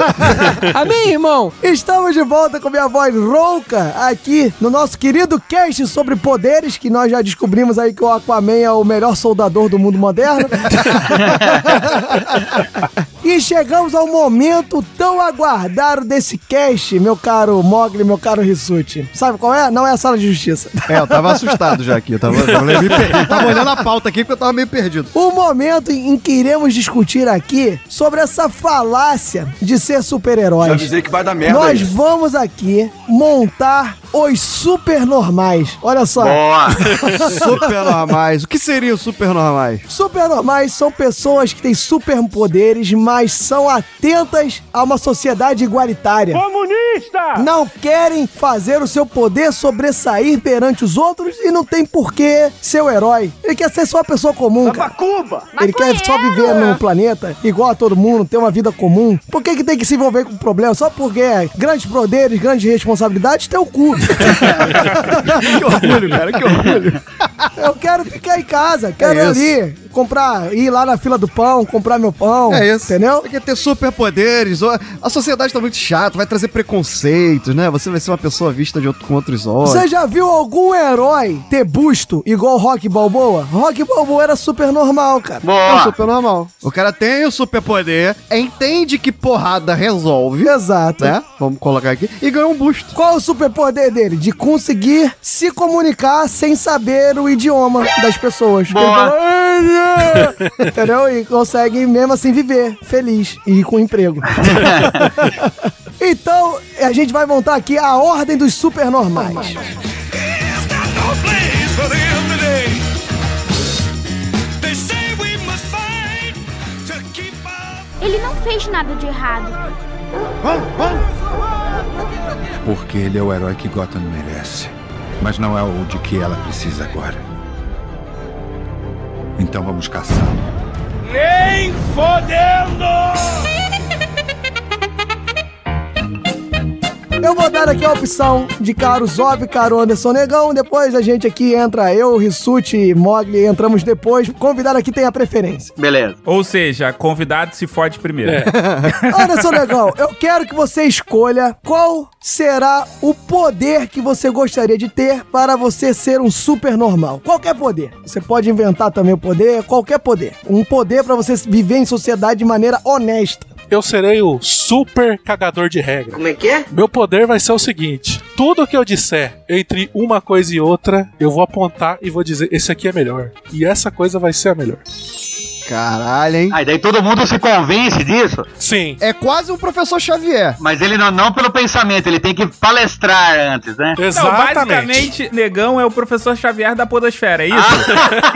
Amém, irmão? Estamos de volta com minha voz rouca aqui no nosso querido cast sobre poderes, que nós já descobrimos aí que o Aquaman é o melhor soldador do mundo moderno. e chegamos ao momento tão aguardado desse cast, meu caro Mogli, meu caro Rissuti. Sabe qual é? Não é a sala de justiça. É, eu tava assustado já aqui. Eu tava, eu tava eu olhando a pauta aqui porque eu tava meio perdido. O momento em que iremos discutir aqui sobre essa falácia de ser super-heróis. Já avisei que vai dar merda Nós aí. vamos aqui montar os super normais. Olha só. Boa. Super normais. O que seria o super normais? Super normais são pessoas que têm superpoderes, mas são atentas a uma sociedade igualitária. Comunista! Não querem fazer o seu poder sobressair perante os outros e não tem por que ser o herói. Ele quer ser só uma pessoa comum, cara. Cuba! Ele quer só viver num planeta igual a todo mundo, ter uma vida comum. Por que, que tem que se envolver com problema? Só porque é grandes poderes, grandes responsabilidades, tem o cu. que orgulho, cara, que orgulho. Eu quero ficar em casa, quero É ali, comprar, ir lá na fila do pão, comprar meu pão. É isso. Entendeu? Tem que ter superpoderes. A sociedade tá muito chata, vai trazer preconceitos, né? Você vai ser uma pessoa vista de outro, com outros olhos. Você já viu algum herói ter busto igual Rock Balboa? Rock Balboa era super normal, cara. É super normal. O cara tem o superpoder, entende que porrada resolve. Exato. Né? Vamos colocar aqui. E ganha um busto. Qual o superpoder dele? De conseguir se comunicar sem saber o idioma das pessoas. Ele Boa. Entendeu? E consegue mesmo assim viver feliz e com emprego. então, a gente vai montar aqui a ordem dos supernormais. Ele não fez nada de errado. Porque ele é o herói que Gotham merece. Mas não é o de que ela precisa agora. Então vamos caçá-lo. Nem fodendo! Eu vou dar aqui a opção de Caro Zov, Caro Anderson Negão. Depois a gente aqui entra, eu, Rissuti e Mogli, entramos depois. Convidado aqui tem a preferência. Beleza. Ou seja, convidado se fode primeiro. Anderson Negão, eu quero que você escolha qual será o poder que você gostaria de ter para você ser um super normal. Qualquer poder. Você pode inventar também o poder, qualquer poder. Um poder para você viver em sociedade de maneira honesta. Eu serei o super cagador de regra. Como é que é? Meu poder vai ser o seguinte: tudo que eu disser entre uma coisa e outra, eu vou apontar e vou dizer: esse aqui é melhor. E essa coisa vai ser a melhor. Caralho, hein? Aí daí todo mundo se convence disso. Sim. É quase um professor Xavier. Mas ele não, não pelo pensamento, ele tem que palestrar antes, né? Não, basicamente, Negão é o professor Xavier da Podosfera, é isso?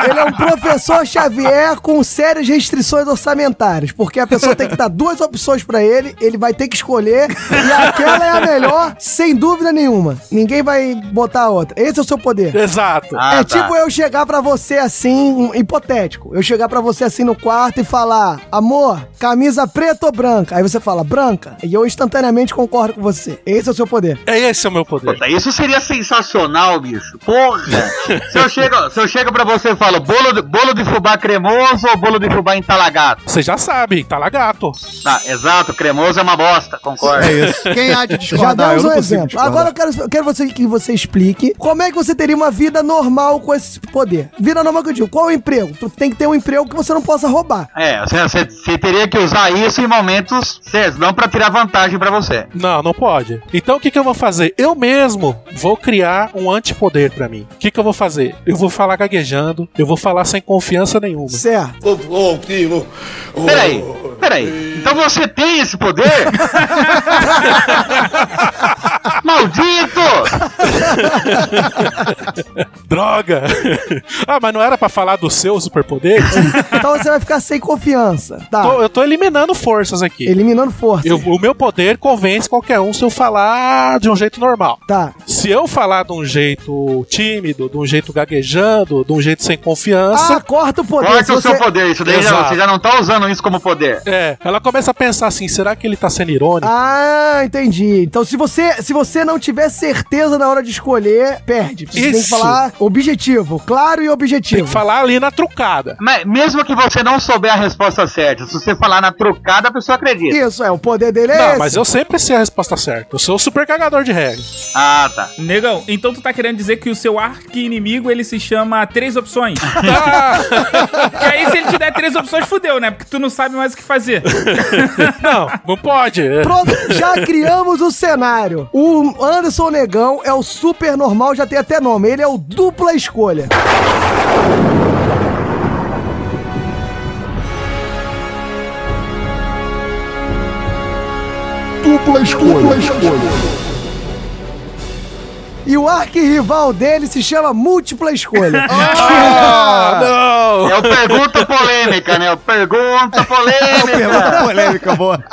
Ele é um professor Xavier com sérias restrições orçamentárias, porque a pessoa tem que dar duas opções pra ele, ele vai ter que escolher e aquela é a melhor, sem dúvida nenhuma. Ninguém vai botar a outra. Esse é o seu poder. Exato. Ah, é tá. tipo eu chegar pra você assim, um hipotético. Eu chegar pra você assim no quarto e falar: "Amor, camisa preta ou branca?" Aí você fala: "Branca". E eu instantaneamente concordo com você. Esse é o seu poder. É esse é o meu poder. Puta, isso seria sensacional, bicho. Porra! se, eu chego, se eu chego pra você e falo bolo de, bolo de fubá cremoso ou bolo de fubá entalagado? Você já sabe, tá lagato. Tá, exato, cremoso é uma bosta, concordo. É isso. Quem há de Já discordar? demos Eu um exemplo. Agora eu quero, eu quero você, que você explique como é que você teria uma vida normal com esse poder. Vida normal que eu digo, qual é o emprego? Tu tem que ter um emprego que você não possa roubar. É, você, teria que usar isso em momentos certos, não pra tirar vantagem pra você. Não, não pode. Então o que, que eu vou fazer? Eu mesmo vou criar um antipoder pra mim. O que, que eu vou fazer? Eu vou falar gaguejando, eu vou falar sem confiança nenhuma. Certo. Ô, ô, tio. ô, Peraí, peraí. Então você tem esse poder? Maldito! Droga! ah, mas não era pra falar do seu superpoder? Então você vai ficar sem confiança. Tá. Tô- eu tô eliminando forças aqui. Eliminando força. Eu- o meu poder convence qualquer um se eu falar de um jeito normal. Tá. Se eu falar de um jeito tímido, de um jeito gaguejando, de um jeito sem confiança. Ah, corta o poder. Corta Se o seu você- poder, isso daí já, você já não tá usando isso como poder. É, ela começa a pensar assim: será que ele tá sendo irônico? Ah, entendi. Então se você, se você não tiver certeza na hora de escolher, perde. Você tem que Isso. falar objetivo, claro e objetivo. Tem que falar ali na trucada. Mas mesmo que você não souber a resposta certa, se você falar na trucada, a pessoa acredita. Isso, é, o poder dele é Não, esse. mas eu sempre sei a resposta certa. Eu sou o super cagador de regra. Ah, tá. Negão, então tu tá querendo dizer que o seu arqui-inimigo ele se chama Três Opções? que aí se ele te der três opções, fudeu, né? Porque tu não sabe mais o que fazer. não, não pode. Pronto, já criamos o cenário. O Anderson Negão é o super normal, já tem até nome. Ele é o dupla escolha. Dupla escolha. Dupla escolha. E o arquirrival dele se chama múltipla escolha. Ah, não! É o pergunta polêmica, né? O pergunta polêmica. Pergunta polêmica, boa.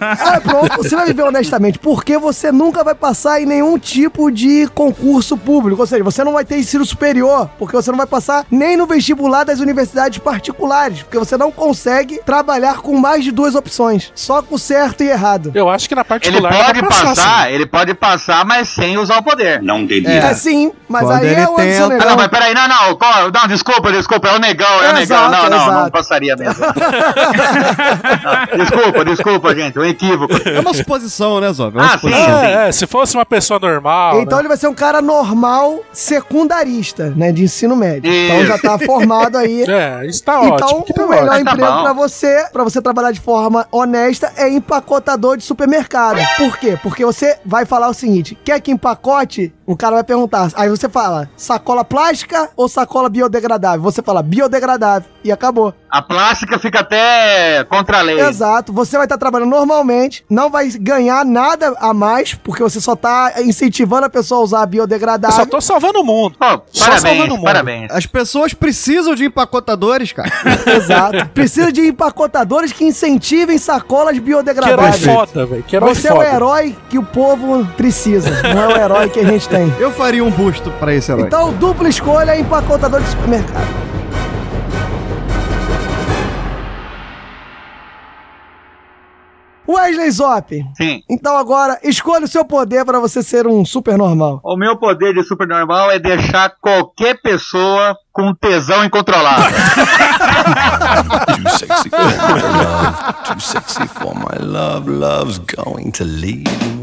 Ah, pronto, você vai viver honestamente, porque você nunca vai passar em nenhum tipo de concurso público. Ou seja, você não vai ter ensino superior, porque você não vai passar nem no vestibular das universidades particulares, porque você não consegue trabalhar com mais de duas opções, só com certo e errado. Eu acho que na Ele particular pode dá pra passar, sim. ele pode passar, mas sem usar o poder. Não delira. É, sim, mas Quando aí é o Anderson tenta- Ah, não, mas peraí, não, não, qual- não, desculpa, desculpa, é o negão, é o negão. Exato, Não, não, não exato. passaria mesmo. Não, desculpa, desculpa, gente, um equívoco. É uma suposição, né, Zob? É uma Ah, sim, suposição. sim. É, é, se fosse uma pessoa normal. Então né? ele vai ser um cara normal, secundarista, né, de ensino médio. Então Isso. já tá formado aí. É, isso tá Então, ótimo. o melhor Tá emprego bom. pra você, para você trabalhar de forma honesta, é empacotador de supermercado. Por quê? Porque você vai falar o seguinte: quer que empacote? O cara vai perguntar. Aí você fala: sacola plástica ou sacola biodegradável? Você fala biodegradável e acabou. A plástica fica até contra a lei. Exato. Você vai estar trabalhando normalmente, não vai ganhar nada a mais, porque você só tá incentivando a pessoa a usar a Eu biodegradável. só tô salvando o mundo. Pô, Só parabéns, salvando o mundo. parabéns. As pessoas precisam de empacotadores, cara. Exato. Precisa de empacotadores que incentivem sacolas Que herói biodegradáveis. foda, velho. Que herói Você é o foda. herói que o povo precisa, não é o herói que a gente tem. Eu faria um busto pra esse herói. Então, dupla escolha é empacotador de supermercado. Wesley Zop. Sim. Então agora, escolha o seu poder para você ser um super normal. O meu poder de super normal é deixar qualquer pessoa com tesão incontrolável. Too sexy for my love. Too sexy for my love. Love's going to leave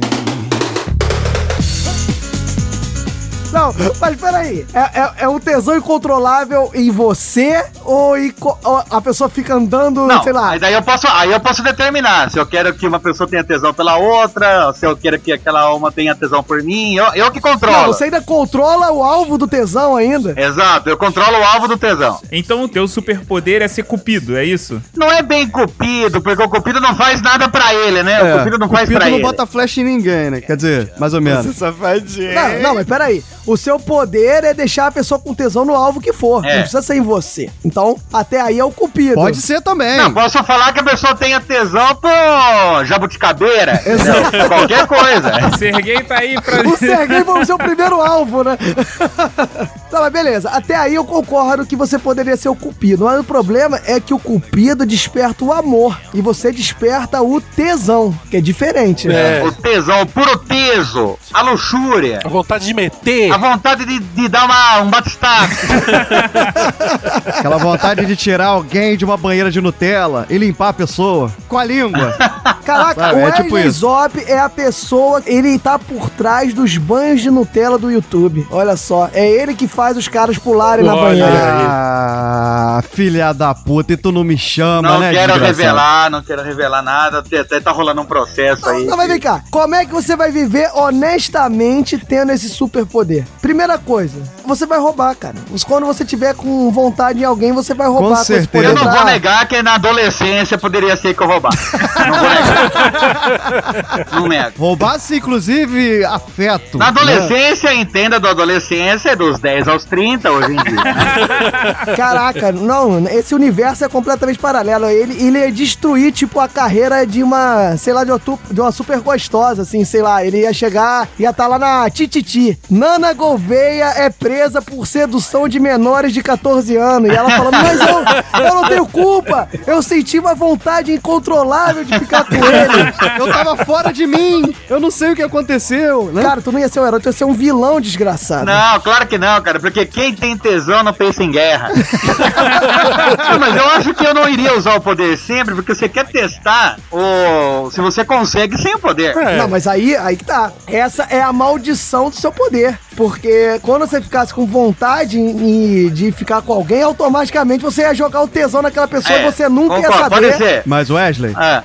Não, mas peraí. É, é, é um tesão incontrolável em você ou, em ou a pessoa fica andando, Não, sei lá. mas aí eu posso, aí eu posso determinar se eu quero que uma pessoa tenha tesão pela outra, se eu quero que aquela uma tenha tesão por mim, eu, eu que controlo. Não, você ainda controla o alvo do tesão ainda. Exato, eu controlo o alvo do tesão. Então o teu superpoder é ser cupido, é isso? Não é bem cupido, porque o cupido não faz nada pra ele, né? o cupido não faz Cupido pra não ele. bota flecha em ninguém, né? Quer dizer, mais ou menos. safadinho. Não, não, mas peraí. O seu poder é deixar a pessoa com tesão no alvo que for. É. Não precisa ser em você. Então, até aí é o cupido. Pode ser também. Não, posso falar que a pessoa tenha tesão por jabuticabeira. Não, qualquer coisa. Serguei tá aí pra. O Serguei foi o seu primeiro alvo, né? Tá, mas beleza. Até aí eu concordo que você poderia ser o cupido. Mas o problema é que o cupido desperta o amor. E você desperta o tesão, que é diferente, né? É. O tesão, o puro teso, a luxúria, A vontade de meter. a vontade de, de dar uma, um batistaco. Aquela vontade de tirar alguém de uma banheira de Nutella e limpar a pessoa com a língua. Caraca, Sabe, o é Wesley tipo. Zop é a pessoa, ele tá por trás dos banhos de Nutella do YouTube. Olha só, é ele que faz os caras pularem na Olha banheira. aí. Ah, filha da puta, e tu não me chama, Não né, quero desgraçado? revelar, não quero revelar nada. Até, tá rolando um processo aí. Não, mas vem cá, como é que você vai viver honestamente tendo esse superpoder? Primeira coisa, você vai roubar, cara. Quando você tiver com vontade em alguém, você vai roubar com, certeza. Eu não vou negar que na adolescência poderia ser que eu roubasse. Não vou negar. Não nego. Roubasse, inclusive, afeto. Na né? adolescência, entenda da adolescência, dos 10 aos 30 hoje em dia. Caraca, não, esse universo é completamente paralelo. Ele, ele ia destruir, tipo, a carreira de uma, sei lá, de uma, de uma super gostosa, assim, sei lá. Ele ia chegar, ia estar lá na Tititi. Nana Gouveia é presa por sedução de menores de 14 anos. E ela falando, mas eu, eu não tenho culpa. Eu senti uma vontade incontrolável de ficar com ele. Eu tava fora de mim. Eu não sei o que aconteceu, né? Cara, tu não ia ser um herói, tu ia ser um vilão desgraçado. Não, claro que não, cara, porque quem tem tesão não pensa em guerra. Não, mas eu acho que eu não iria usar o poder sempre, porque você quer testar o... se você consegue sem o poder. É. Não, mas aí, aí que tá. Essa é a maldição do seu poder. Porque quando você ficasse com vontade em- de ficar com alguém, automaticamente você ia jogar o tesão naquela pessoa É, e você nunca ia concordo, saber. Pode ser. Mas, Wesley, Ah,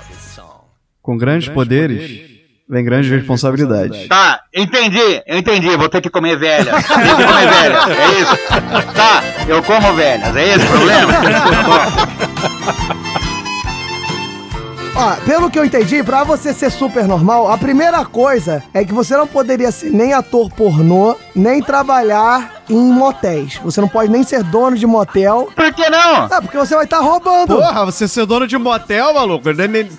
com grandes poderes, vem grandes responsabilidades. tá, entendi, eu entendi, vou ter que comer velhas. Tenho que comer velhas, é isso? Tá, eu como velhas, é esse o problema? Ó, pelo que eu entendi, pra você ser super normal, a primeira coisa é que você não poderia ser nem ator pornô, nem trabalhar em motéis. Você não pode nem ser dono de motel. Por que não? Ah, porque você vai estar roubando. Porra, você ser dono de motel, maluco.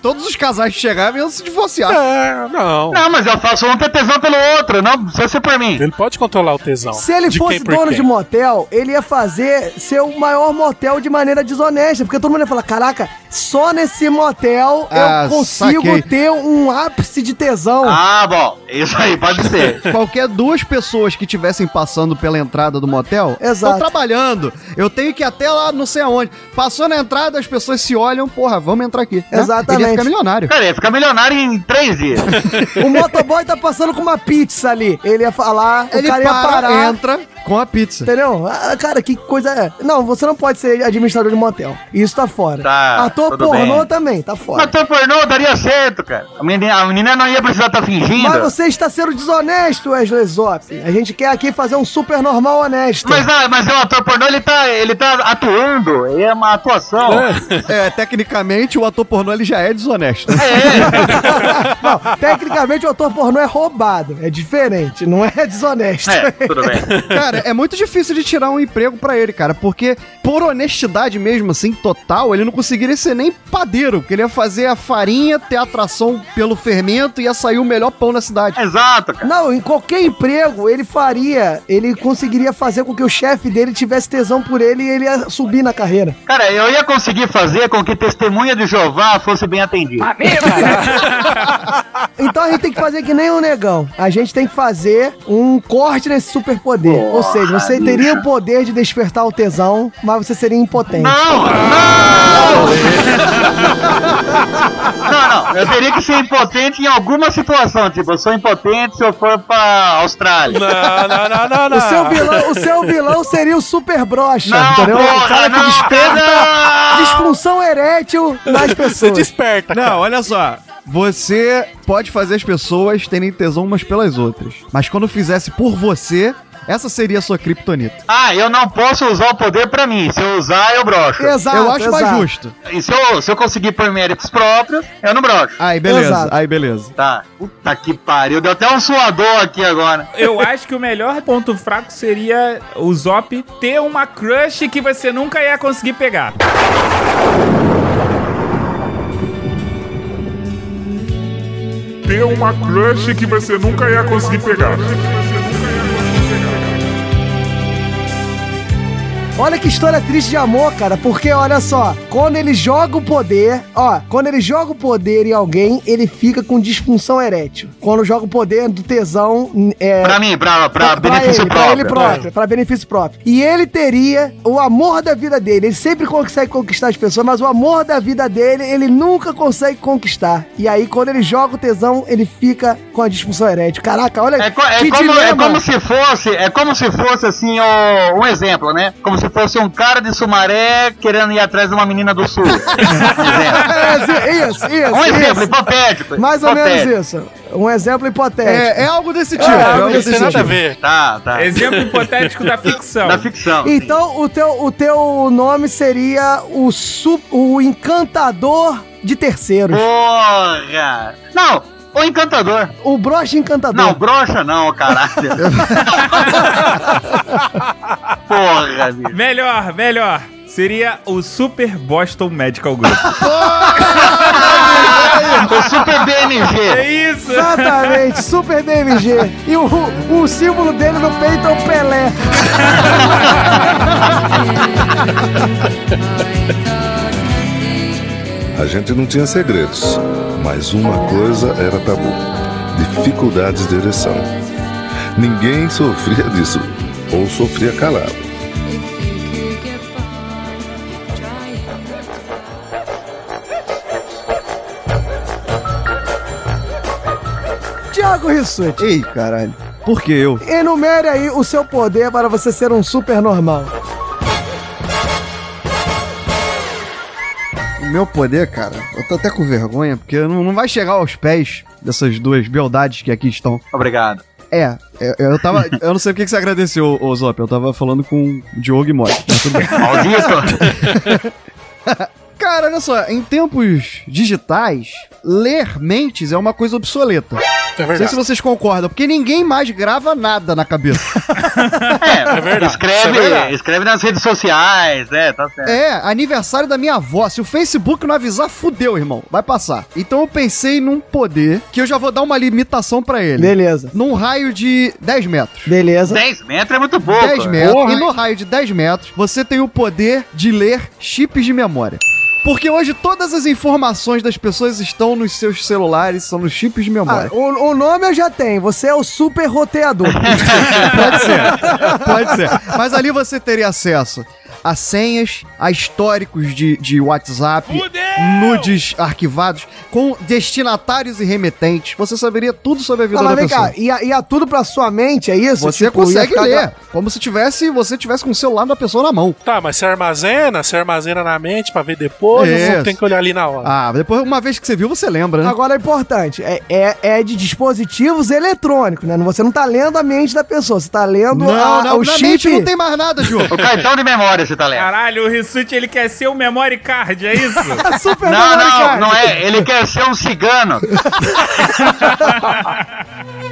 Todos os casais que chegarem iam se divorciar. É, não. Não, mas eu faço um ter tesão pelo outro, não precisa ser por mim. Ele pode controlar o tesão. Se ele De fosse dono de motel, ele ia fazer ser o maior motel de maneira desonesta. Porque todo mundo ia falar: caraca, só nesse motel Ah, eu consigo saquei. ter um ápice de tesão. Ah, bom, isso aí pode ser. Qualquer duas pessoas que estivessem passando pela entrada do motel Exato. estão trabalhando. Eu tenho que ir até lá não sei aonde. Passou na entrada, as pessoas se olham, porra, vamos entrar aqui. né? Exatamente. Ele ia ficar milionário. Cara, ia ficar milionário em três dias. O motoboy tá passando com uma pizza ali. Ele ia falar, Ele o cara ia para, parar. entra com a pizza. Entendeu? Ah, cara, que coisa é. Não, você não pode ser administrador de motel. Isso tá fora. Tá, Ator pornô bem. também, tá fora. Teu pornô daria certo, cara. A menina, a menina não ia precisar estar fingindo. Mas você está sendo desonesto, Wesley Zop. A gente quer aqui fazer um super normal honesto. Mas, ah, mas o ator pornô, ele tá, ele tá atuando. É uma atuação. É, tecnicamente o ator pornô ele já é desonesto. Não, tecnicamente o ator pornô é roubado. É diferente, não é desonesto. É, tudo bem. Cara, é muito difícil de tirar um emprego pra ele, cara, porque por honestidade mesmo, assim, total, ele não conseguiria ser nem padeiro, porque ele ia fazer a farinha, ter atração pelo fermento e ia sair o melhor pão da cidade. Exato, cara. Não, em qualquer emprego ele faria, ele conseguiria fazer com que o chefe dele tivesse tesão por ele e ele ia subir na carreira. Cara, eu ia conseguir fazer com que testemunha de Jeová fosse bem atendido. Então a gente tem que fazer que nem o negão. A gente tem que fazer um corte nesse superpoder. Ou seja, você teria o poder de despertar o tesão, mas você seria impotente. Não, não! Não, não. Eu teria que ser impotente em alguma situação. Tipo, eu sou impotente se eu for pra Austrália. Não, não, não, não, não. O seu, vilão, o seu vilão seria o super brocha, Não, entendeu? o porra, cara que não, desperta não! disfunção erétil nas Você pessoas. desperta, cara. Não, olha só. Você pode fazer as pessoas terem tesão umas pelas outras. Mas quando fizesse por você, essa seria a sua kriptonita. Ah, eu não posso usar o poder pra mim. Se eu usar, eu broxo. Exato, eu acho mais exato. justo. E se eu, se eu conseguir por méritos próprios, eu não broxo. Aí, beleza. Exato. Aí, beleza. Tá. Puta que pariu. Deu até um suador aqui agora. Eu acho que o melhor ponto fraco seria o Zop ter uma crush que você nunca ia conseguir pegar. Ter uma crush que você nunca ia conseguir pegar. Olha que história triste de amor, cara, porque olha só, quando ele joga o poder, ó, quando ele joga o poder em alguém, ele fica com disfunção erétil. Quando joga o poder do tesão, é, Pra mim, pra, pra, pra benefício ele, próprio. Pra ele próprio, pra benefício próprio. E ele teria o amor da vida dele. Ele sempre consegue conquistar as pessoas, mas o amor da vida dele, ele nunca consegue conquistar. E aí, quando ele joga o tesão, ele fica com a disfunção erétil. Caraca, olha É, co- é que como, é como se fosse, é como se fosse assim, um exemplo, né? Como se fosse um cara de Sumaré querendo ir atrás de uma menina do sul. Um exemplo. É, isso, isso, um exemplo isso. hipotético. Mais ou hipotético. menos isso. Um exemplo hipotético. É, é algo desse tipo. É, é algo desse Não tem nada a tipo. ver. Tá, tá. Exemplo hipotético da ficção. Da ficção. Então, o teu, o teu nome seria o, su, o encantador de terceiros. Porra! Não, o encantador. O broche encantador. Não, brocha não, caralho. Porra, bicho. Melhor, melhor. Seria o Super Boston Medical Group. O Super BMG. É isso! Exatamente, Super DMG. E o, o símbolo dele no peito é o Pelé. A gente não tinha segredos, mas uma coisa era tabu: dificuldades de ereção. Ninguém sofria disso, ou sofria calado. Tiago Rissuti, Ei, caralho. Por que eu? enumere aí o seu poder para você ser um super normal. O meu poder, cara, eu tô até com vergonha, porque não, não vai chegar aos pés dessas duas beldades que aqui estão. Obrigado. É, é, eu tava. Eu não sei por que você agradeceu, ô Zop. Eu tava falando com o Diogo e Mori. Mas tudo bem. Cara, olha só, em tempos digitais, ler mentes é uma coisa obsoleta. É Não sei se vocês concordam, porque ninguém mais grava nada na cabeça. É, verdade, escreve, é verdade. escreve nas redes sociais, né? Tá certo. É, aniversário da minha avó. Se o Facebook não avisar, fudeu, irmão. Vai passar. Então eu pensei num poder que eu já vou dar uma limitação pra ele. Beleza. Num raio de 10 metros. Beleza. 10 metros é muito pouco. 10 metros. E no raio de 10 metros, você tem o poder de ler chips de memória. Porque hoje todas as informações das pessoas estão nos seus celulares, são nos chips de Ah, memória. o, o nome eu já tenho. Você é o super roteador. Pode ser. Pode ser. Mas ali você teria acesso a senhas, a históricos de, de WhatsApp, nudes arquivados, com destinatários e remetentes. Você saberia tudo sobre a vida Não, mas da vem pessoa. cá, ia, ia tudo pra sua mente, é isso? Você Tipo, consegue ler, como se tivesse, você tivesse com o celular da pessoa na mão. Tá, mas você armazena, você armazena na mente pra ver depois, ou Isso. não tem que olhar ali na hora? Ah, depois, uma vez que você viu, você lembra, né? Agora é importante, é, é, é de dispositivos eletrônicos, né? Você não tá lendo a mente da pessoa, você tá lendo Não, a- não, o na chip. mente não tem mais nada, Ju. O cartão de memória você tá lendo. Caralho, o Rissuti, ele quer ser o memory card, é isso? Super Não, memory não, card. não é. Ele quer ser um cigano.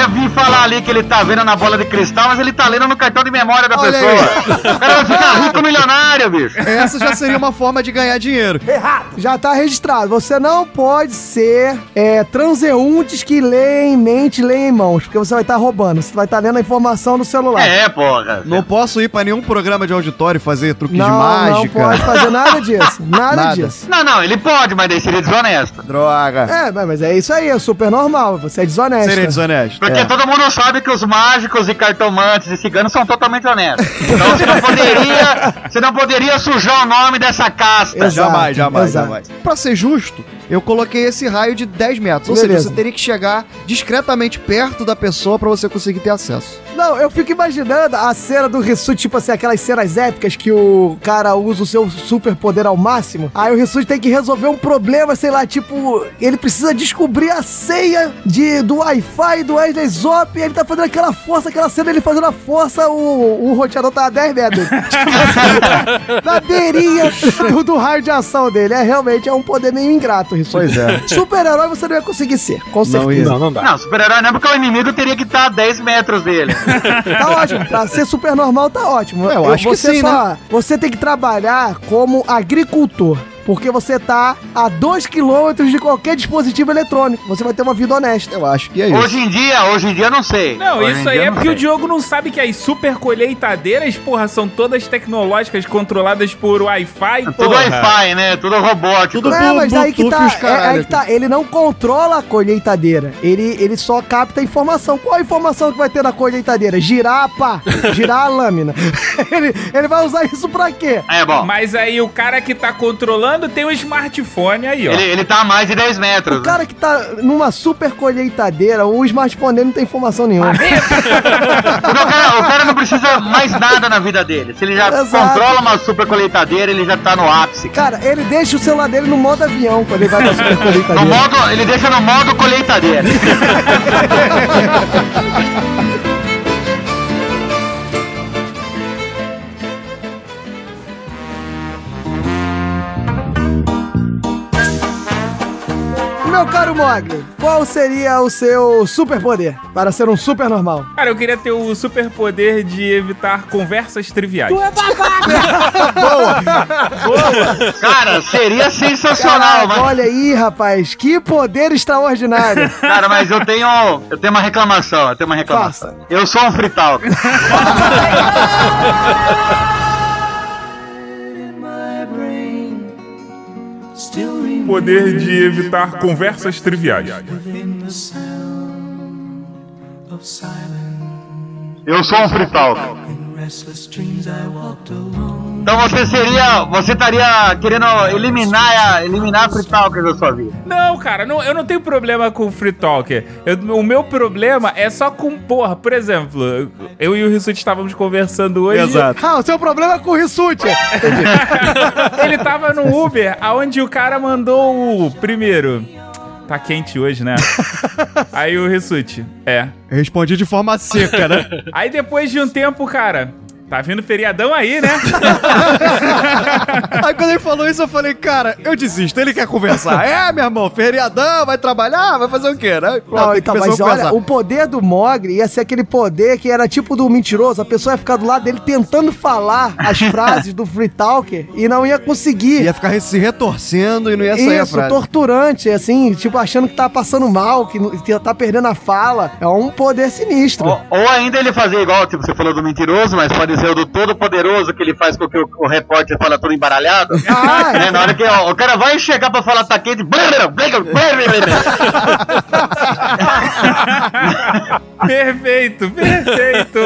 quer vir falar ali que ele tá vendo na bola de cristal, mas ele tá lendo no cartão de memória da Olha pessoa. O cara vai ficar rico milionário, bicho. Essa já seria uma forma de ganhar dinheiro. Errado. Já tá registrado. Você não pode ser é, transeuntes que leem em mente leem em mãos, porque você vai estar roubando. Você vai estar lendo a informação no celular. É, porra. Não posso ir pra nenhum programa de auditório e fazer truques de mágica. não pode fazer nada disso. Nada, Nada. disso. Não, não, ele pode, mas daí seria desonesto. Droga. É, mas mas é isso aí, é super normal. Você é desonesto. Seria desonesto. Porque É. todo mundo sabe que os mágicos e cartomantes e ciganos são totalmente honestos. Então você não poderia, você não poderia sujar o nome dessa casta. Exato, jamais, jamais, exato. jamais. Pra ser justo, eu coloquei esse raio de 10 metros. Ou Beleza. seja, você teria que chegar discretamente perto da pessoa pra você conseguir ter acesso. Não, eu fico imaginando a cena do Rissuti, tipo assim, aquelas cenas épicas que o cara usa o seu super poder ao máximo. Aí o Rissuti tem que resolver um problema, sei lá, tipo, ele precisa descobrir a senha de, do Wi-Fi do Wesley Zop e ele tá fazendo aquela força, aquela cena ele fazendo a força, o, o roteador tá a 10 metros. Na beirinha do, do raio de ação dele. É realmente é um poder meio ingrato, Rissuti. Pois é. Super-herói você não ia conseguir ser, com certeza. Não, não dá. Não, super-herói não, porque o inimigo teria que estar a 10 metros dele. Tá ótimo. Pra ser super normal, tá ótimo. Eu acho que você sim, só, né? Você tem que trabalhar como agricultor. Porque você tá a 2 km de qualquer dispositivo eletrônico. Você vai ter uma vida honesta. Eu acho que é isso. Hoje em dia, hoje em dia eu não sei. Não, Hoje isso aí é porque sei. o Diogo não sabe que as super colheitadeiras, porra, são todas tecnológicas, controladas por Wi-Fi, Tudo porra. Wi-Fi, né? Tudo robótico. Tudo é, mas aí que tá, é, aí que tá. Ele não controla a colheitadeira. Ele, ele só capta a informação. Qual a informação que vai ter na colheitadeira? Girar a pá, girar a lâmina. ele, ele vai usar isso pra quê? É bom. Mas aí o cara que tá controlando tem um smartphone aí, ó. Ele, ele tá a mais de 10 metros. O cara que tá numa super colheitadeira, o smartphone dele não tem informação nenhuma. Porque o cara, o cara não precisa mais nada na vida dele. Se ele já Exato. controla uma super colheitadeira, ele já tá no ápice. Cara, ele deixa o celular dele no modo avião quando ele vai pra super No colheitadeira. modo, ele deixa no modo colheitadeira. Meu caro Mogli, qual seria o seu superpoder para ser um super normal? Cara, eu queria ter o superpoder de evitar conversas triviais. é Boa! Boa! Cara, seria sensacional, Caraca, mas... olha aí, rapaz, que poder extraordinário. Cara, mas eu tenho, eu tenho uma reclamação, eu tenho uma reclamação. Eu sou um frital. Poder de evitar conversas triviais. Eu sou um frital. Então você seria, você estaria querendo eliminar, a- eliminar a fritalker da sua vida. Não, cara, não- eu não tenho problema com o Free Talker. Eu- o meu problema é só com, porra, por exemplo, eu e o Rissuti estávamos conversando hoje. Ah, o seu problema é com o Rissuti. Ele tava no Uber, aonde o cara mandou o primeiro. Tá quente hoje, né? Aí o Rissuti, é. Respondi de forma seca, né? Aí depois de um tempo, cara, Tá vindo feriadão aí, né? Aí quando ele falou isso, eu falei, cara, eu desisto, ele quer conversar. É, meu irmão, feriadão, vai trabalhar, vai fazer o quê, né? Não, que então, mas a olha, conversar. o poder do Mogli ia ser aquele poder que era tipo do mentiroso, a pessoa ia ficar do lado dele tentando falar as frases do Free Talker e não ia conseguir. Ia ficar se retorcendo e não ia sair a Isso, frase. torturante, assim, tipo, achando que tá passando mal, que, que tá perdendo a fala. É um poder sinistro. Ou, ou ainda ele fazer igual, tipo, você falou do mentiroso, mas pode o do todo poderoso que ele faz com que o, o repórter fala tudo embaralhado. Ah, né? Na hora que ó, o cara vai chegar pra falar tá quente. perfeito, perfeito.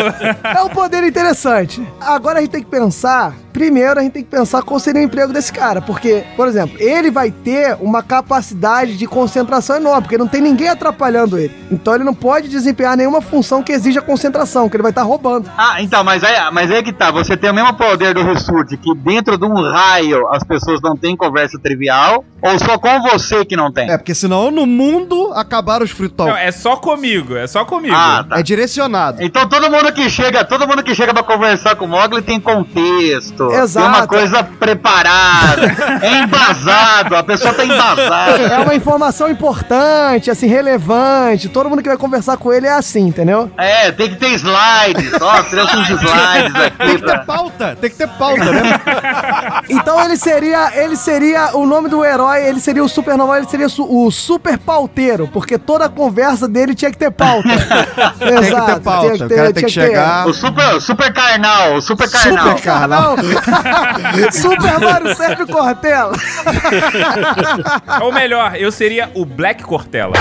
É um poder interessante. Agora a gente tem que pensar. Primeiro, a gente tem que pensar qual seria o emprego desse cara. Porque, por exemplo, ele vai ter uma capacidade de concentração enorme, porque não tem ninguém atrapalhando ele. Então ele não pode desempenhar nenhuma função que exija concentração, que ele vai estar roubando. Ah, então, mas aí, mas aí que tá. Você tem o mesmo poder do Ressurge, que dentro de um raio as pessoas não têm conversa trivial, ou só com você que não tem? É, porque senão no mundo acabaram os free talk. Não, é só comigo, é só comigo. Ah, tá. É direcionado. Então todo mundo que chega, todo mundo que chega pra conversar com o Mogli tem contexto. Exato. Tem uma coisa preparada. é embasado, a pessoa tá embasada. É uma informação importante, assim, relevante. Todo mundo que vai conversar com ele é assim, entendeu? É, tem que ter slides. Ó, trouxe uns slides aqui Tem que ter pauta, tem que ter pauta, né? Então ele seria, ele seria o nome do herói, ele seria o super normal, ele seria o super pauteiro, porque toda a conversa dele tinha que ter pauta. Tem que ter pauta, o cara tem que chegar. O super, o super carnal, o super carnal. Super carnal. Super Mario Sérgio Cortella. Ou melhor, eu seria o Black Cortella.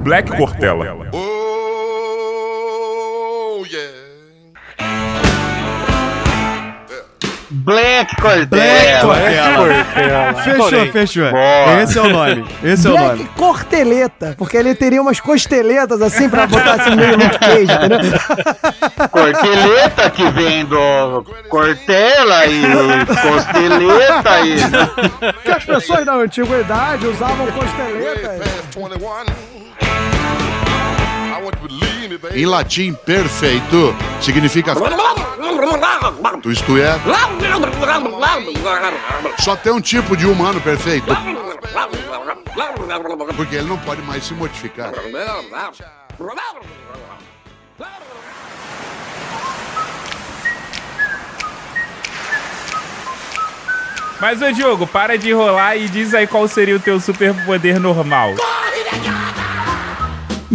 Black, Cortella. Black Cortella. Black Cortella. Fechou, Adorei. fechou. Boa. Esse é o nome. Esse é o Black nome. Corteleta, porque ele teria umas costeletas assim pra botar assim meio Luke Cage, entendeu? Corteleta que vem do Cortella e costeleta e. Porque as pessoas da antiguidade usavam costeletas. Em latim, perfeito significa. Isto é, só tem um tipo de humano perfeito. Porque ele não pode mais se modificar. Mas, ô Diogo, para de enrolar e diz aí qual seria o teu superpoder normal.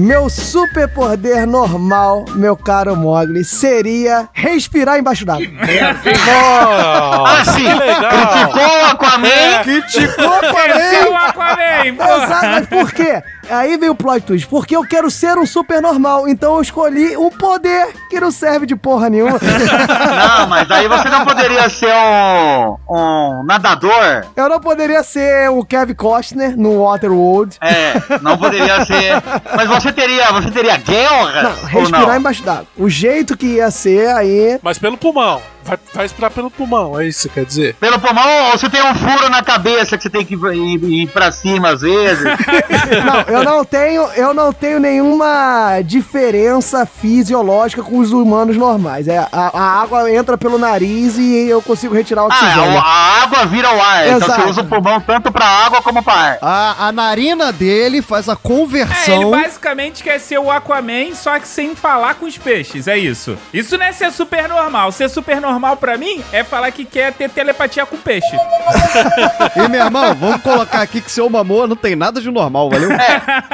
Meu superpoder normal, meu caro Mogli, seria respirar embaixo d'água. Ah, sim! Criticou o Aquaman! Criticou o Esse é o Aquaman! Aquaman, Exato, mas por quê? Aí veio o plot twist. Porque eu quero ser um super normal, então eu escolhi um poder que não serve de porra nenhuma. Não, mas aí você não poderia ser um, um nadador. Eu não poderia ser o Kevin Costner no Waterworld. É, não poderia ser. Mas você teria, você teria guerra? Não, respirar embaixo d'água. O jeito que ia ser aí. Mas pelo pulmão. Vai, vai respirar pelo pulmão, é isso que você quer dizer? Pelo pulmão ou você tem um furo na cabeça que você tem que ir, ir pra cima às vezes? Não, eu não tenho, eu não tenho nenhuma diferença fisiológica com os humanos normais. É, a, a água entra pelo nariz e eu consigo retirar o Ah, oxigênio. a, a água vira o ar. Então Exato. você usa o pulmão tanto pra água como pra ar. A, a narina dele faz a É, ele conversão. basicamente quer ser o Aquaman, só que sem falar com os peixes, é isso. Isso não é ser super normal. Ser super normal pra mim é falar que quer ter telepatia com peixe. E meu irmão, vamos colocar aqui que seu mamor não tem nada de normal, valeu?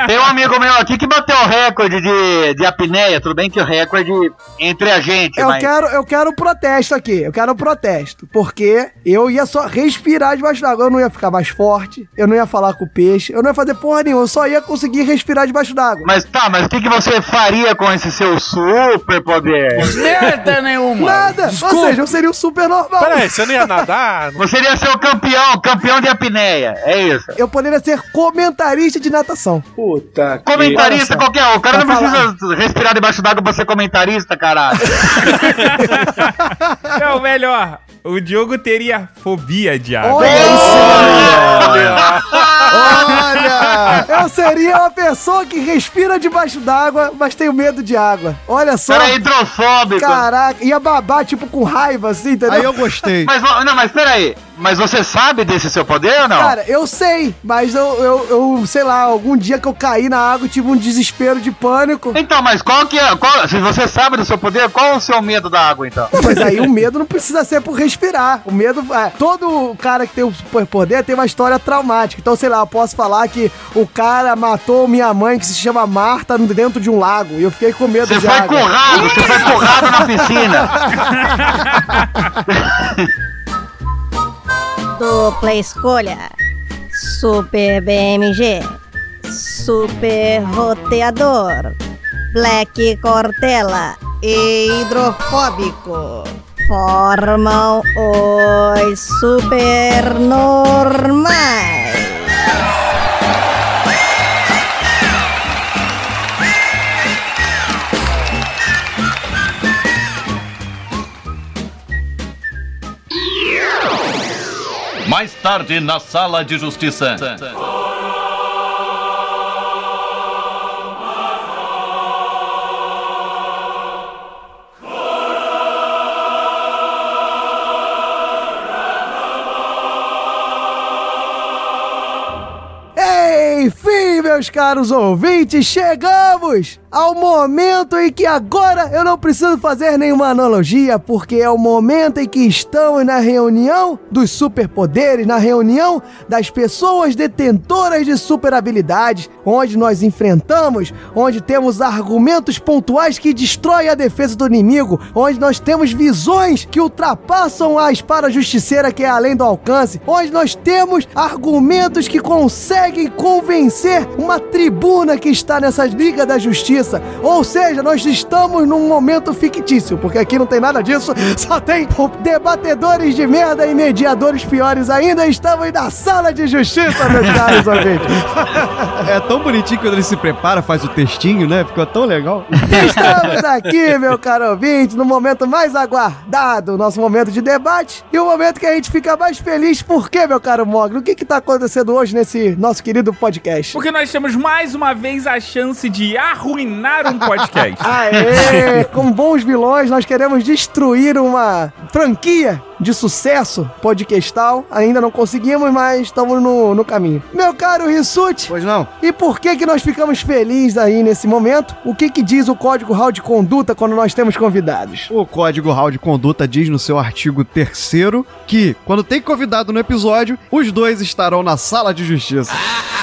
Tem um amigo meu aqui que bateu o recorde de, de apneia. Tudo bem que o recorde entre a gente, Eu mas... quero, eu quero protesto aqui. Eu quero protesto. Porque eu ia só respirar debaixo d'água. Eu não ia ficar mais forte. Eu não ia falar com o peixe. Eu não ia fazer porra nenhuma. Eu só ia conseguir respirar debaixo d'água. Mas tá, mas o que, que você faria com esse seu super poder? Merda nenhuma. Nada. Ou seja, eu seria um super normal. Peraí, você não ia nadar? Você iria ser o campeão, campeão de apneia. É isso. Eu poderia ser comentarista de natação. Puta Comentarista qualquer um. O cara Pra não precisa respirar debaixo d'água pra ser comentarista, caralho. Não, melhor. O Diogo teria fobia de água. Olha isso! Olha! Eu seria uma pessoa que respira debaixo d'água, mas tenho medo de água. Olha só. Era hidrofóbico. Caraca, ia babar, tipo, com raiva, assim, entendeu? Aí eu gostei. Mas, não, mas peraí. Mas você sabe desse seu poder ou não? Cara, eu sei, mas eu, eu, eu, sei lá, algum dia que eu caí na água, eu tive um desespero de pânico. Então, mas qual que é. Qual, se você sabe do seu poder, qual é o seu medo da água, então? Não, mas aí o medo não precisa ser por respirar. O medo. É, todo cara que tem o superpoder tem uma história traumática. Então, sei lá, eu posso falar que o cara matou minha mãe, que se chama Marta, dentro de um lago. E eu fiquei com medo Você de foi água. currado, você foi currado na piscina. Dupla escolha. Super BMG. Super roteador. Black Cortella e hidrofóbico. Formam os super Mais tarde, na Sala de Justiça. Enfim, meus caros ouvintes, chegamos ao momento em que agora eu não preciso fazer nenhuma analogia, porque é o momento em que estamos na reunião dos superpoderes, na reunião das pessoas detentoras de super habilidades, onde nós enfrentamos, onde temos argumentos pontuais que destroem a defesa do inimigo, onde nós temos visões que ultrapassam a espada justiceira que é além do alcance, onde nós temos argumentos que conseguem convencer uma tribuna que está nessa Liga da Justiça. Ou seja, nós estamos num momento fictício, porque aqui não tem nada disso, só tem debatedores de merda e mediadores piores ainda. Estamos na sala de justiça, meus caros ouvintes. É tão bonitinho quando ele se prepara, faz o textinho, né? Ficou tão legal. Estamos aqui, meu caro ouvinte, no momento mais aguardado, nosso momento de debate e o momento que a gente fica mais feliz. Por quê, meu caro Mogli? O que que tá acontecendo hoje nesse nosso querido podcast? Porque nós temos mais uma vez a chance de arruinar um podcast. Aê! Com bons vilões, nós queremos destruir uma franquia de sucesso podcastal. Ainda não conseguimos, mas estamos no, no caminho. Meu caro Rissuti. Pois não. E por que que nós ficamos felizes aí nesse momento? O que que diz o Código Hall de Conduta quando nós temos convidados? O Código Hall de Conduta diz no seu artigo 3 que, quando tem convidado no episódio, os dois estarão na sala de justiça.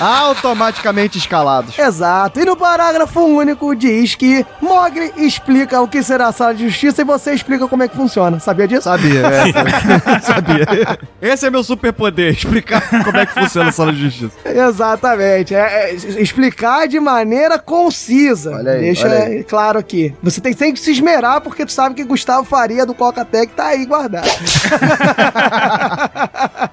Automaticamente escalados. Exato. E no parágrafo único diz que Mogli explica o que será a sala de justiça e você explica como é que funciona. Sabia disso? Sabia, é. Sabia. Esse é meu superpoder, explicar como é que funciona a sala de justiça. Exatamente. É, é, explicar de maneira concisa. Olha aí, Deixa olha aí. claro aqui. Você tem, tem que se esmerar porque tu sabe que Gustavo Faria do Coca-Tech tá aí guardado.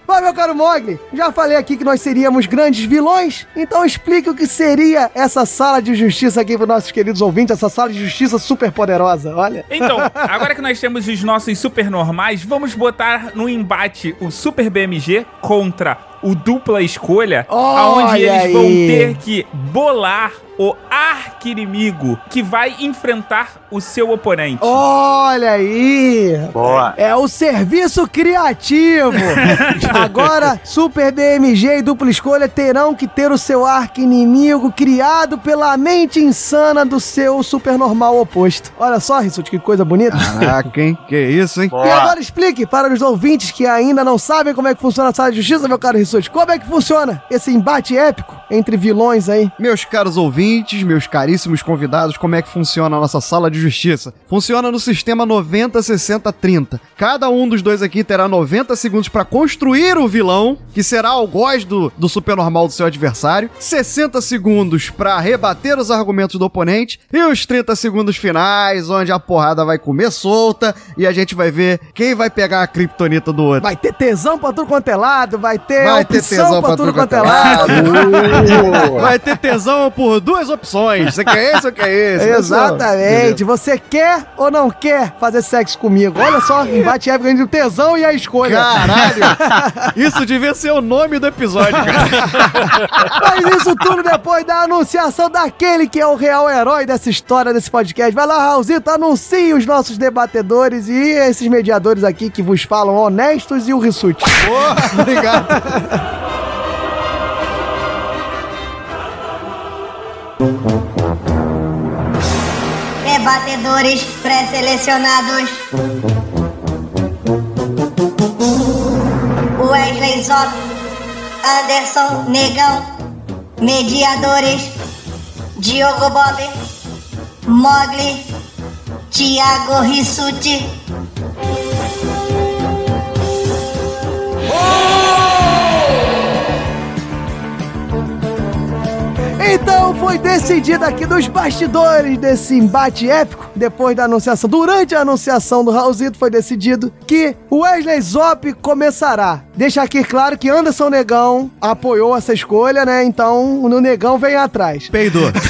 Mas, meu caro Mogli, já falei aqui que nós seríamos grandes vilões, então explique o que seria essa sala de justiça aqui para nossos queridos ouvintes, essa sala de justiça super poderosa, olha. Então, agora que nós temos os nossos super normais, vamos botar no embate o Super BMG contra o dupla escolha, Olha aonde eles vão aí. ter que bolar o arquinimigo que vai enfrentar o seu oponente. Olha aí! Boa. É o serviço criativo! Agora, Super BMG e dupla escolha terão que ter o seu arco inimigo criado pela mente insana do seu super normal oposto. Olha só, Rissuti, que coisa bonita. Caraca, hein? Que isso, hein? E agora explique para os ouvintes que ainda não sabem como é que funciona a sala de justiça, meu caro Rissuti, como é que funciona esse embate épico entre vilões aí? Meus caros ouvintes, meus caríssimos convidados, como é que funciona a nossa sala de justiça? Funciona no sistema 90, 60, 30. Cada um dos dois aqui terá 90 segundos para construir o vilão, que será algoz do, do supernormal do seu adversário, 60 segundos para rebater os argumentos do oponente e os 30 segundos finais, onde a porrada vai comer solta e a gente vai ver quem vai pegar a kriptonita do outro. Vai ter tesão pra tudo quanto é lado, vai ter Vai ter opção tesão pra tudo quanto é lado. Vai ter tesão por duas opções. Você quer esse ou quer esse? Exatamente. Você quer ou não quer fazer sexo comigo? Olha só, embate épico entre o tesão e a escolha. Caralho! Isso devia ser o nome do episódio, cara. Mas isso tudo depois da anunciação daquele que é o real herói dessa história, desse podcast. Vai lá, Raulzito, anuncie os nossos debatedores e esses mediadores aqui que vos falam honestos e o Rissuti. Obrigado. Debatedores pré-selecionados. Wesley Zop, Anderson Negão. Mediadores. Diogo Bob, Mogli, Thiago Rissuti. Então foi decidido aqui nos bastidores desse embate épico, depois da anunciação, durante a anunciação do Raulzito, foi decidido que o Wesley Zop começará. Deixa aqui claro que Anderson Negão apoiou essa escolha, né? Então o Negão vem atrás. Peidou.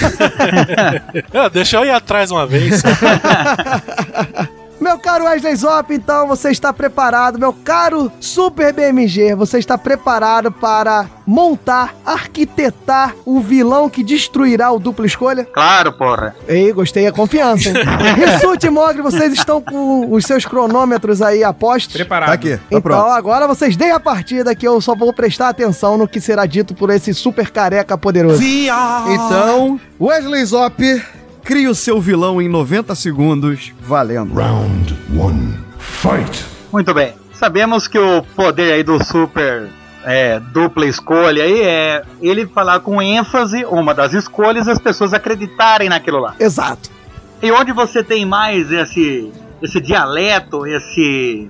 Ah, Deixa eu ir atrás uma vez. Meu caro Wesley Zop, então você está preparado, meu caro Super BMG, você está preparado para montar, arquitetar o vilão que destruirá o duplo escolha? Claro, porra. Ei, gostei a confiança, hein? Rissuti e Mogli, vocês estão com os seus cronômetros aí a postos? Preparado. Tá aqui, tá Então pronto. agora vocês deem a partida que eu só vou prestar atenção no que será dito por esse super careca poderoso. Então, Wesley Zop, crie o seu vilão em 90 segundos, valendo. Round 1. Fight. Muito bem. Sabemos que o poder aí do super é, dupla escolha aí é ele falar com ênfase uma das escolhas e as pessoas acreditarem naquilo lá. Exato. E onde você tem mais esse esse dialeto, esse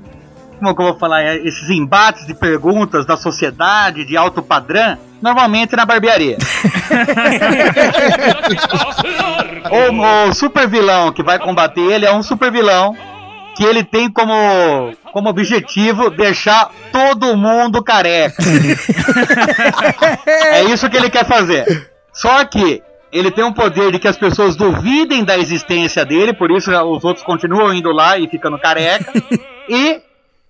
como que eu vou falar, é, esses embates de perguntas da sociedade de alto padrão, normalmente na barbearia. o, o super vilão que vai combater ele é um super vilão que ele tem como, como objetivo deixar todo mundo careca. é isso que ele quer fazer. Só que ele tem um poder de que as pessoas duvidem da existência dele, por isso os outros continuam indo lá e ficando careca. e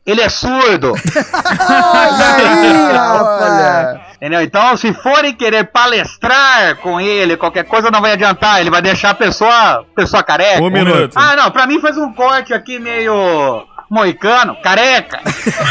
ele é surdo. Olha aí, rapaz. Entendeu? Então, se forem querer palestrar com ele, qualquer coisa não vai adiantar. Ele vai deixar a pessoa, pessoa careca. Um minuto. Ah, não, pra mim faz um corte aqui meio moicano, careca.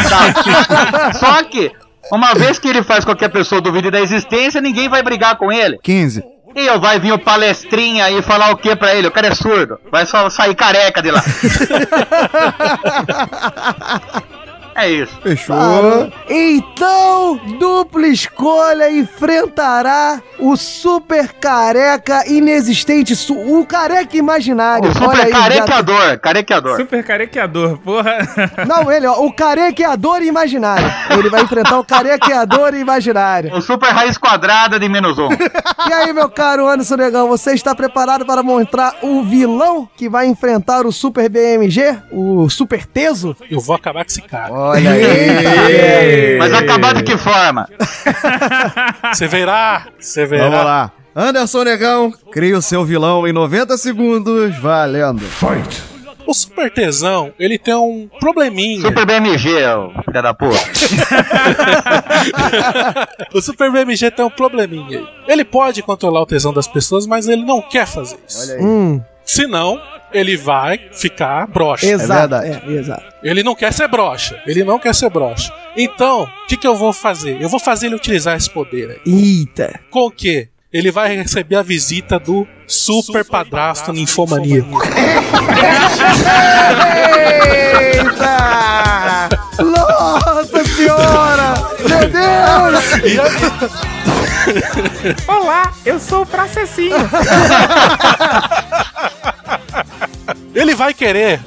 Tá. Só que, uma vez que ele faz qualquer pessoa duvide da existência, ninguém vai brigar com ele. 15. E eu vai vir o palestrinha aí falar o que pra ele? O cara é surdo. Vai só sair careca de lá. é isso. Fechou. Parou. Então, dupla escolha enfrentará o super careca inexistente, su- o careca imaginário. O super aí, já- carequeador, carequeador. Super carequeador, porra. Não, ele, ó, o carequeador imaginário. Ele vai enfrentar o carequeador imaginário. O super raiz quadrada de menos um. E aí, meu caro Anderson Negão, você está preparado para mostrar o vilão que vai enfrentar o Super BMG? O Super Teso? Eu vou acabar com esse cara. Olha aí. Mas acabar de que forma? Você verá, você verá. Vamos lá. Anderson Negão, crie o seu vilão em 90 segundos, valendo. Fight. O Super Tesão, ele tem um probleminha. Super BMG, filha da puta. o Super BMG tem um probleminha aí. Ele pode controlar o tesão das pessoas, mas ele não quer fazer isso. Hum, Senão, ele vai ficar broxa. exato. verdade. É, exato. Ele não quer ser broxa. Ele não quer ser broxa. Então, o que, que eu vou fazer? Eu vou fazer ele utilizar esse poder aí. Eita. Com o quê? Ele vai receber a visita do super padrasto ninfomaníaco. Eita! Nossa senhora! Meu Deus! Olá, eu sou o processinho. Ele vai querer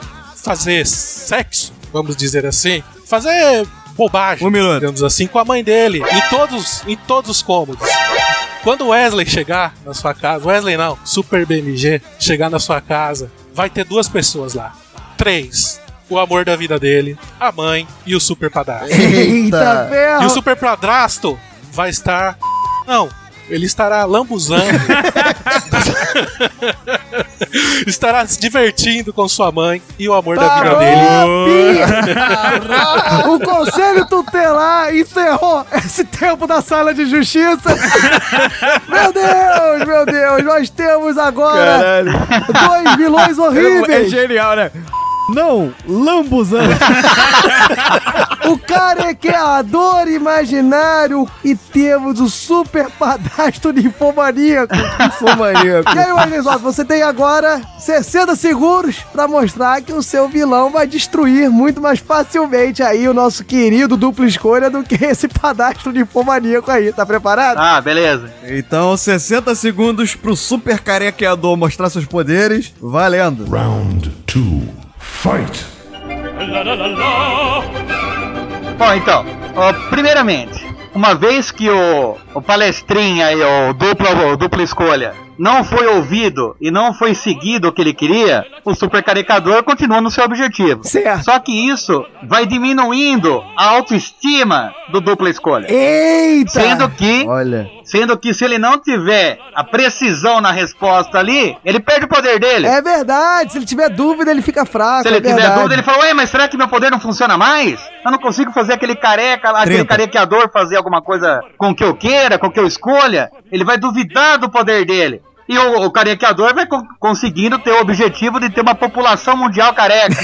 fazer sexo, vamos dizer assim, fazer bobagem, Um minuto. digamos assim, com a mãe dele, em todos, em todos os cômodos. Quando o Wesley chegar na sua casa, Wesley não, Super BMG, chegar na sua casa, vai ter duas pessoas lá. Três. O amor da vida dele, a mãe e o super padrasto. Eita E o super padrasto vai estar. Não, ele estará lambuzando. estará se divertindo com sua mãe e o amor da vida dele. o Conselho Tutelar encerrou esse tempo da sala de justiça. meu Deus, meu Deus, nós temos agora dois vilões É horríveis. genial, né? Não, lambuzão. o carequeador imaginário e temos o super padastro ninfomaníaco. Ninfomaníaco. E aí, Wesley Zop, você tem agora 60 segundos pra mostrar que o seu vilão vai destruir muito mais facilmente aí o nosso querido duplo escolha do que esse padastro ninfomaníaco aí. Tá preparado? Ah, beleza. Então, 60 segundos pro super carequeador mostrar seus poderes. Valendo. Round 2. Fight. Bom, então, ó, primeiramente, uma vez que o, o palestrinha e o duplo, o duplo escolha não foi ouvido e não foi seguido o que ele queria, o super caricador continua no seu objetivo. Certo. Só que isso vai diminuindo a autoestima do dupla escolha. Eita! Sendo que, Olha. sendo que se ele não tiver a precisão na resposta ali, ele perde o poder dele. É verdade, se ele tiver dúvida, ele fica fraco. Se ele é tiver verdade. dúvida, ele fala, ué, mas será que meu poder não funciona mais? Eu não consigo fazer aquele careca, lá, aquele carequeador fazer alguma coisa com o que eu queira, com o que eu escolha. Ele vai duvidar do poder dele. E o, o carequeador vai co- conseguindo ter o objetivo de ter uma população mundial careca.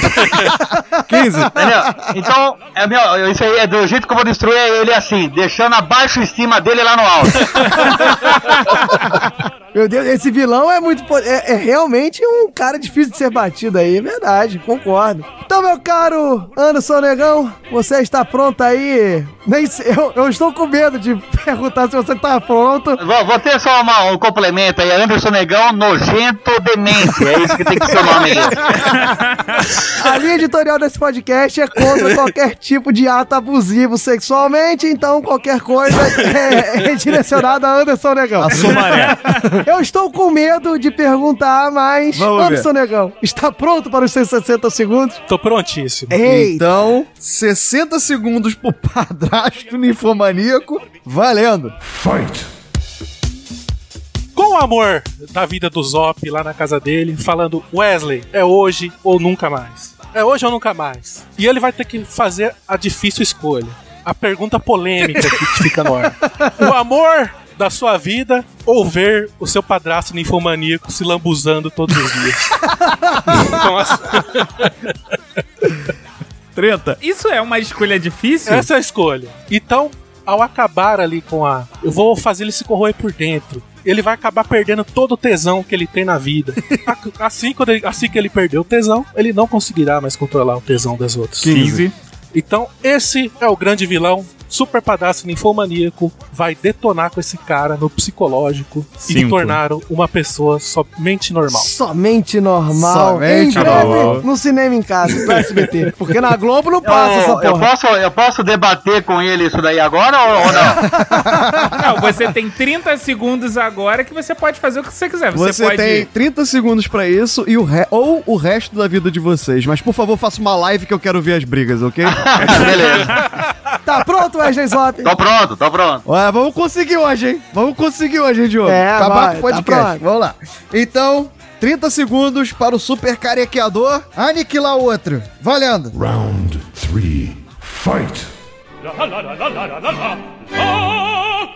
15. Entendeu? Então, é meu, isso aí é do jeito que eu vou destruir ele assim, deixando a baixa estima dele lá no alto. Meu Deus, esse vilão é muito. É, é realmente um cara difícil de ser batido aí, é verdade, concordo. Então, meu caro Anderson Negão, você está pronto aí? Nem sei, eu, eu estou com medo de perguntar se você está pronto. Vou, vou ter só uma- um complemento aí. Anderson Negão, nojento demente. É isso que tem que ser o nome dele. A linha editorial desse podcast é contra qualquer tipo de ato abusivo sexualmente, então qualquer coisa é, é direcionada a Anderson Negão. A Sumaré. Eu estou com medo de perguntar, mas Vamos ver. Anderson Negão, está pronto para os seus 60 segundos? Tô prontíssimo. Ei, Então, 60 segundos pro padrasto ninfomaníaco. Valendo. Fight. Com o amor da vida do Zop lá na casa dele, falando: Wesley, é hoje ou nunca mais. É hoje ou nunca mais. E ele vai ter que fazer a difícil escolha. A pergunta polêmica que fica no ar. O amor da sua vida ou ver o seu padrasto ninfomaníaco se lambuzando todos os dias. Nossa. 30. Isso é uma escolha difícil? Essa é a escolha. Então, ao acabar ali com a. Eu vou fazer ele se corroer por dentro. Ele vai acabar perdendo todo o tesão que ele tem na vida. Assim, quando ele- assim que ele perdeu o tesão, ele não conseguirá mais controlar o tesão das outras. 15. Então, esse é o grande vilão. Super Padastro Ninfomaníaco vai detonar com esse cara no psicológico e Cinco. tornar uma pessoa somente normal. Somente normal. Somente em breve, normal. no cinema em casa, do SBT. Porque na Globo não passa essa Eu, eu, porra. posso, eu posso debater com ele isso daí agora ou, ou não? Não, você tem 30 segundos agora que você pode fazer o que você quiser. Você, Você pode. tem 30 segundos pra isso e o re... ou o resto da vida de vocês. Mas por favor, faça uma live que eu quero ver as brigas, ok? Beleza. Tá pronto, Wesley Zop? Tô pronto, tô pronto. Olha, vamos conseguir hoje, hein? Vamos conseguir hoje, hein, Diogo? É, Acabar vai, com o tá podcast. pronto. vamos lá. Então, 30 segundos para o super carequeador aniquilar o outro. Valendo. Round 3. Fight.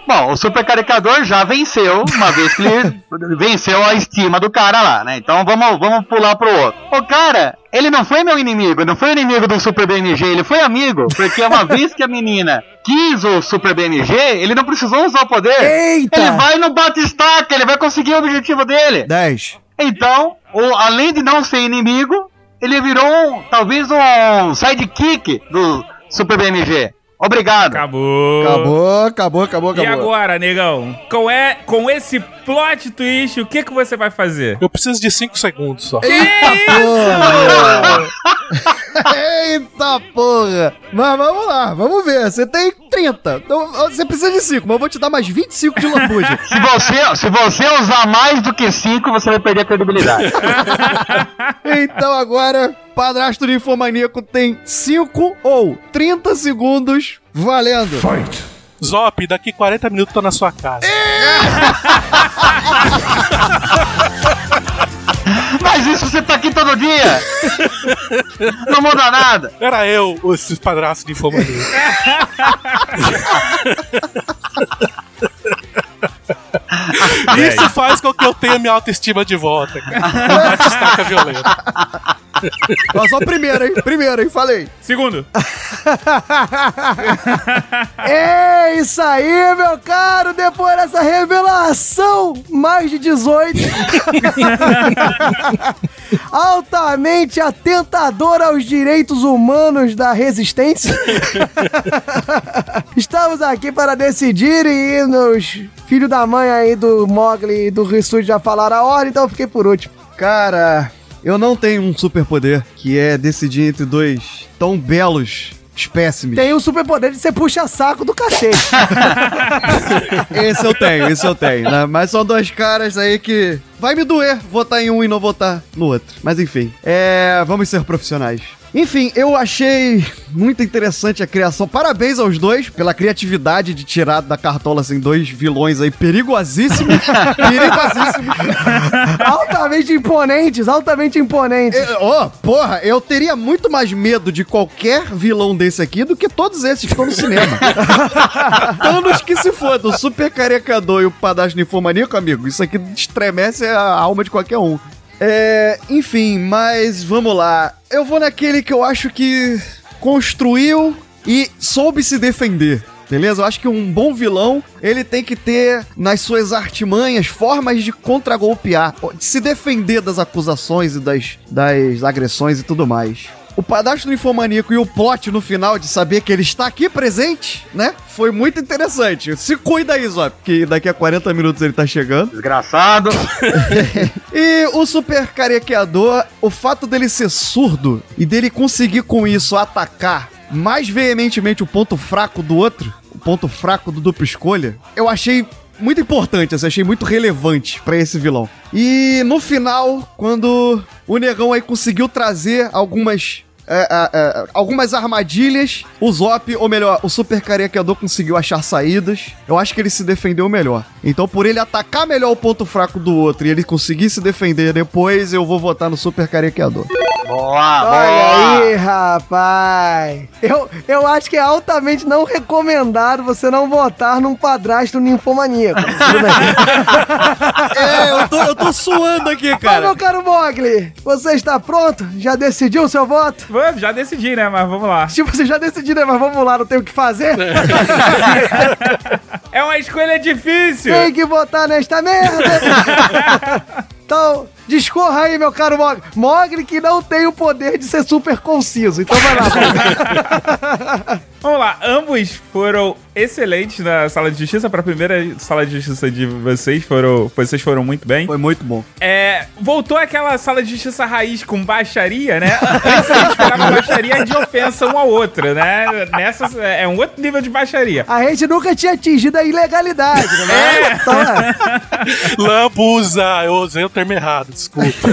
Bom, o super caricador já venceu, uma vez que ele venceu a estima do cara lá, né? Então vamos, vamos pular pro outro. O cara, ele não foi meu inimigo, não foi inimigo do Super BMG, ele foi amigo, porque uma vez que a menina quis o Super BMG, ele não precisou usar o poder. Eita! Ele vai no bate-estaca, ele vai conseguir o objetivo dele. 10. Então, o- além de não ser inimigo, ele virou um, talvez um sidekick do Super BMG. Obrigado. Acabou. Acabou, acabou, acabou, acabou. E agora, negão? Com, é, com esse plot twist, o que, que você vai fazer? Eu preciso de 5 segundos só. Eita porra! Mas vamos lá, vamos ver. Você tem 30. Então, você precisa de 5, mas eu vou te dar mais 25 de lambuja. Se você, se você usar mais do que 5, você vai perder a credibilidade. então agora, padrasto ninfomaníaco tem 5 ou 30 segundos valendo. Fight. Zop, daqui 40 minutos tô na sua casa. Mas isso você tá aqui todo dia! Não muda nada! Era eu, esses padraços de infomania. Isso faz com que eu tenha minha autoestima de volta, cara. Batistaca violenta. Ó, só o primeiro, hein? Primeiro, hein? Falei. Segundo. É isso aí, meu caro! Depois dessa revelação, mais de 18. Altamente atentadora aos direitos humanos da resistência. Estamos aqui para decidir e nos filhos da mãe aí do Mogli e do Rissuti já falaram a ordem, então eu fiquei por último. Cara, eu não tenho um superpoder que é decidir entre dois tão belos espécimes. Tem o superpoder de ser puxa-saco do cacete. Esse eu tenho, esse eu tenho, né? Mas são dois caras aí que vai me doer votar em um e não votar no outro. Mas enfim, é, vamos ser profissionais. Enfim, eu achei muito interessante a criação. Parabéns aos dois pela criatividade de tirar da cartola assim dois vilões aí perigosíssimos. perigosíssimos. altamente imponentes, altamente imponentes. Ó, porra, eu teria muito mais medo de qualquer vilão desse aqui do que todos esses que estão no cinema. Thanos que se foda, o super carecador e o padastro ninfomaníaco, amigo, isso aqui estremece a alma de qualquer um. É, enfim, mas vamos lá. Eu vou naquele que eu acho que construiu e soube se defender. Beleza? Eu acho que um bom vilão, ele tem que ter nas suas artimanhas formas de contragolpear, de se defender das acusações e das, das agressões e tudo mais. O padastro do infomaníaco e o plot no final de saber que ele está aqui presente, né? Foi muito interessante. Se cuida aí, Zop, que daqui a 40 minutos ele tá chegando. Desgraçado. E o super carequeador, o fato dele ser surdo e dele conseguir com isso atacar mais veementemente o ponto fraco do outro, o ponto fraco do duplo escolha, eu achei muito importante, assim, achei muito relevante pra esse vilão. E no final, quando o negão aí conseguiu trazer algumas é, é, é, algumas armadilhas, o Zop, ou melhor, o Super Carequeador conseguiu achar saídas. Eu acho que ele se defendeu melhor. Então, por ele atacar melhor o ponto fraco do outro e ele conseguir se defender depois, eu vou votar no Super Carequeador. Boa, Olha aí, rapaz. Eu, eu acho que é altamente não recomendado você não votar num padrasto ninfomaníaco. É, eu tô, eu tô suando aqui, Mas, cara. meu caro Mogli, você está pronto? Já decidiu o seu voto? Vamos, Já decidi, né? Mas vamos lá. Tipo, você já decidiu, né? Mas vamos lá, não tem o que fazer? É uma escolha difícil. Tem que votar nesta merda! então, discorra aí, meu caro Mogli. Mogli que não tem o poder de ser super conciso. Então vai lá. Vamos lá, ambos foram excelentes na sala de justiça. Para a primeira sala de justiça de vocês, foram, vocês foram muito bem. Foi muito bom. É, voltou aquela sala de justiça raiz com baixaria, né? Antes a gente pegava baixaria de ofensa um ao outro, né? Nessa é um outro nível de baixaria. A gente nunca tinha atingido a ilegalidade, né? É. Então, é. Lambuza, eu usei o termo errado, desculpa.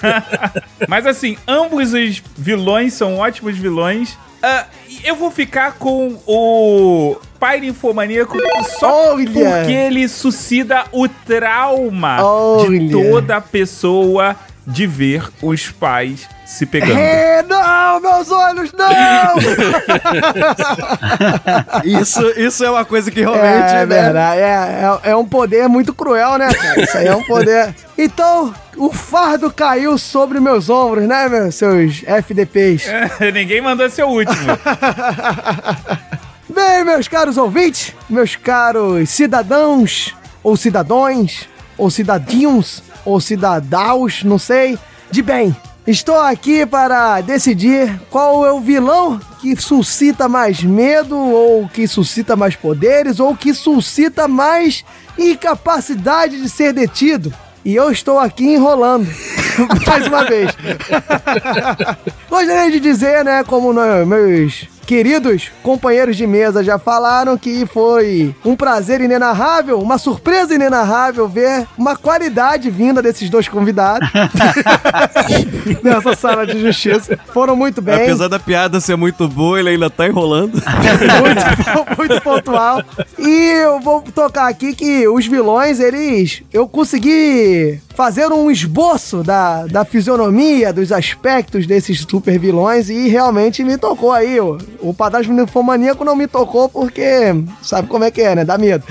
Mas assim, ambos os vilões são ótimos vilões. Ah, eu vou ficar com o pai ninfomaníaco só Olha! porque ele suscita o trauma de Olha! toda pessoa de ver os pais se pegando. É, não, meus olhos, não! Isso, isso é uma coisa que realmente. É, né? verdade. É, é, é um poder muito cruel, né, cara? Isso aí é um poder. Então, o fardo caiu sobre meus ombros, né, meus seus FDPs? Ninguém mandou ser o último. Bem, meus caros ouvintes, meus caros cidadãos, ou cidadões, ou cidadinhos, ou cidadaus, não sei, de bem. Estou aqui para decidir qual é o vilão que suscita mais medo, ou que suscita mais poderes, ou que suscita mais incapacidade de ser detido. E eu estou aqui enrolando. Mais uma vez. Gostaria de dizer, né, como meus queridos companheiros de mesa já falaram que foi um prazer inenarrável, uma surpresa inenarrável ver uma qualidade vinda desses dois convidados nessa sala de justiça. Foram muito bem. Apesar da piada ser muito boa, ele ainda tá enrolando. muito, muito pontual. E eu vou tocar aqui que os vilões, eles. Eu consegui fazer um esboço da, da fisionomia, dos aspectos desses super vilões e realmente me tocou aí. O, o padrasto ninfomaníaco não me tocou porque sabe como é que é, né? Dá medo.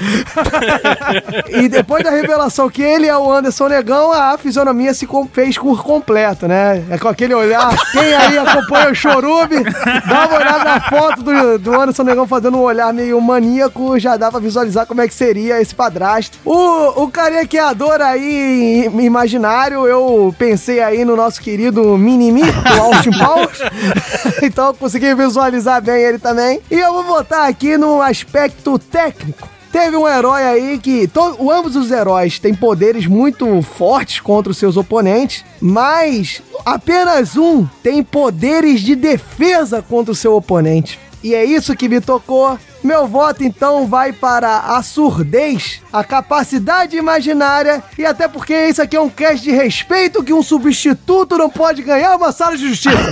e depois da revelação que ele é o Anderson Negão, a fisionomia se fez por completo, né? É com aquele olhar. Quem aí acompanha o Chorume, dá uma olhada na foto do, do Anderson Negão fazendo um olhar meio maníaco, já dá pra visualizar como é que seria esse padrasto. O, o carequeador aí imaginário, eu pensei aí no nosso querido Minimi, do Austin Powers. então eu consegui visualizar bem ele também. E eu vou botar aqui no aspecto técnico. Teve um herói aí que. To, ambos os heróis têm poderes muito fortes contra os seus oponentes, mas apenas um tem poderes de defesa contra o seu oponente. E é isso que me tocou. Meu voto então vai para a surdez, a capacidade imaginária e até porque isso aqui é um cast de respeito que um substituto não pode ganhar uma sala de justiça.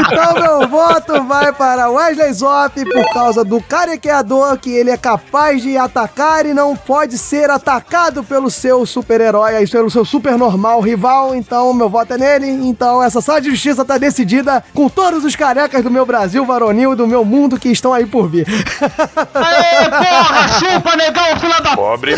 então meu voto vai para Wesley Zop por causa do carequeador que ele é capaz de atacar e não pode ser atacado pelo seu super-herói, pelo seu super normal rival. Então meu voto é nele. Então essa sala de justiça tá decidida com todos os carecas do meu Brasil varonil, do meu mundo que estão aí por vir. Aê, porra, chupa, negão, filha da... Pobre.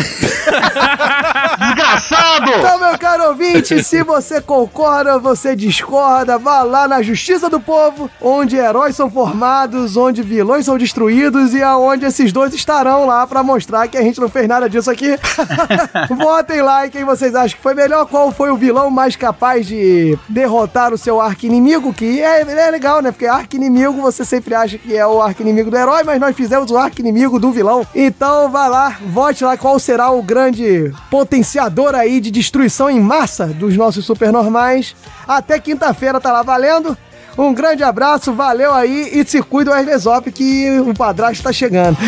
Desgraçado! Então, meu caro ouvinte, se você concorda, você discorda, vá lá na Justiça do Povo, onde heróis são formados, onde vilões são destruídos e aonde esses dois estarão lá pra mostrar que a gente não fez nada disso aqui. Votem lá em quem vocês acham que foi melhor, qual foi o vilão mais capaz de derrotar o seu arqui-inimigo, que é, é legal, né? Porque arqui-inimigo você sempre acha que é o arqui-inimigo do herói, mas nós fizemos o arqui-inimigo do vilão. Então vai lá, vote lá qual será o grande potenciador aí de destruição em massa dos nossos supernormais. Até quinta-feira tá lá valendo. Um grande abraço, valeu aí e se cuida Wesley Zop que o padrasto tá chegando.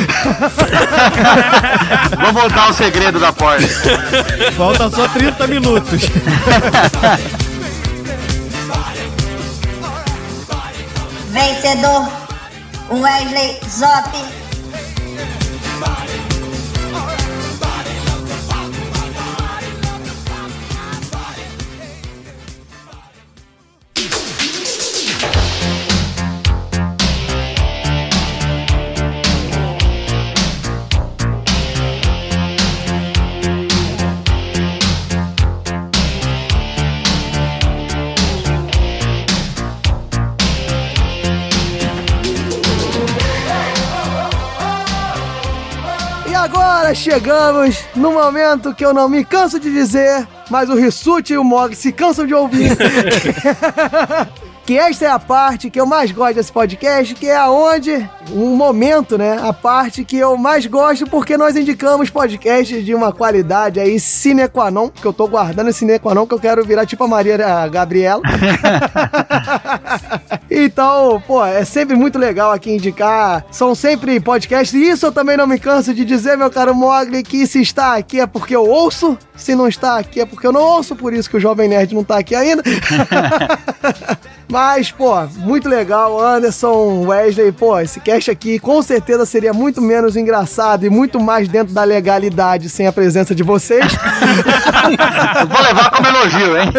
Vou botar o segredo da porta. Falta só 30 minutos. Vencedor, Wesley Zop. Agora chegamos no momento que eu não me canso de dizer, mas o Rissuti e o Mog se cansam de ouvir. que esta é a parte que eu mais gosto desse podcast, que é aonde, um momento, né? A parte que eu mais gosto, porque nós indicamos podcasts de uma qualidade aí sine qua non, que eu tô guardando esse sine qua non, que eu quero virar tipo a Maria a Gabriela. Então, pô, é sempre muito legal aqui indicar. São sempre podcasts. E isso eu também não me canso de dizer, meu caro Mogli, que se está aqui é porque eu ouço. Se não está aqui é porque eu não ouço. Por isso que o Jovem Nerd não tá aqui ainda. Mas, pô, muito legal, Anderson, Wesley, pô, esse cast aqui com certeza seria muito menos engraçado e muito mais dentro da legalidade sem a presença de vocês. Vou levar como elogio, hein?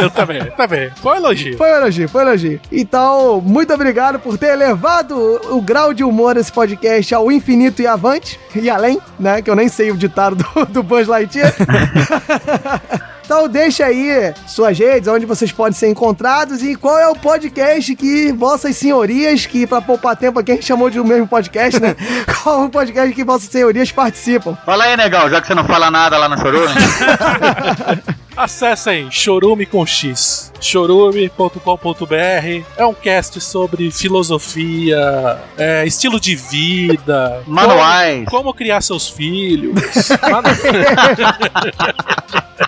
Eu também, também. Foi um elogio. Foi um elogio, foi um elogio. Então, muito obrigado por ter elevado o grau de humor desse podcast ao infinito e avante, e além, né? Que eu nem sei o ditado do, do Buzz Lightyear. Então deixa aí suas redes, onde vocês podem ser encontrados e qual é o podcast que vossas senhorias, que pra poupar tempo aqui a gente chamou de o mesmo podcast, né? Qual o podcast que vossas senhorias participam? Fala aí, negão, já que você não fala nada lá no Chorume. Acesse aí, chorume com X. chorume.com.br. É um cast sobre filosofia, é, estilo de vida, Manuais. Como, como criar seus filhos.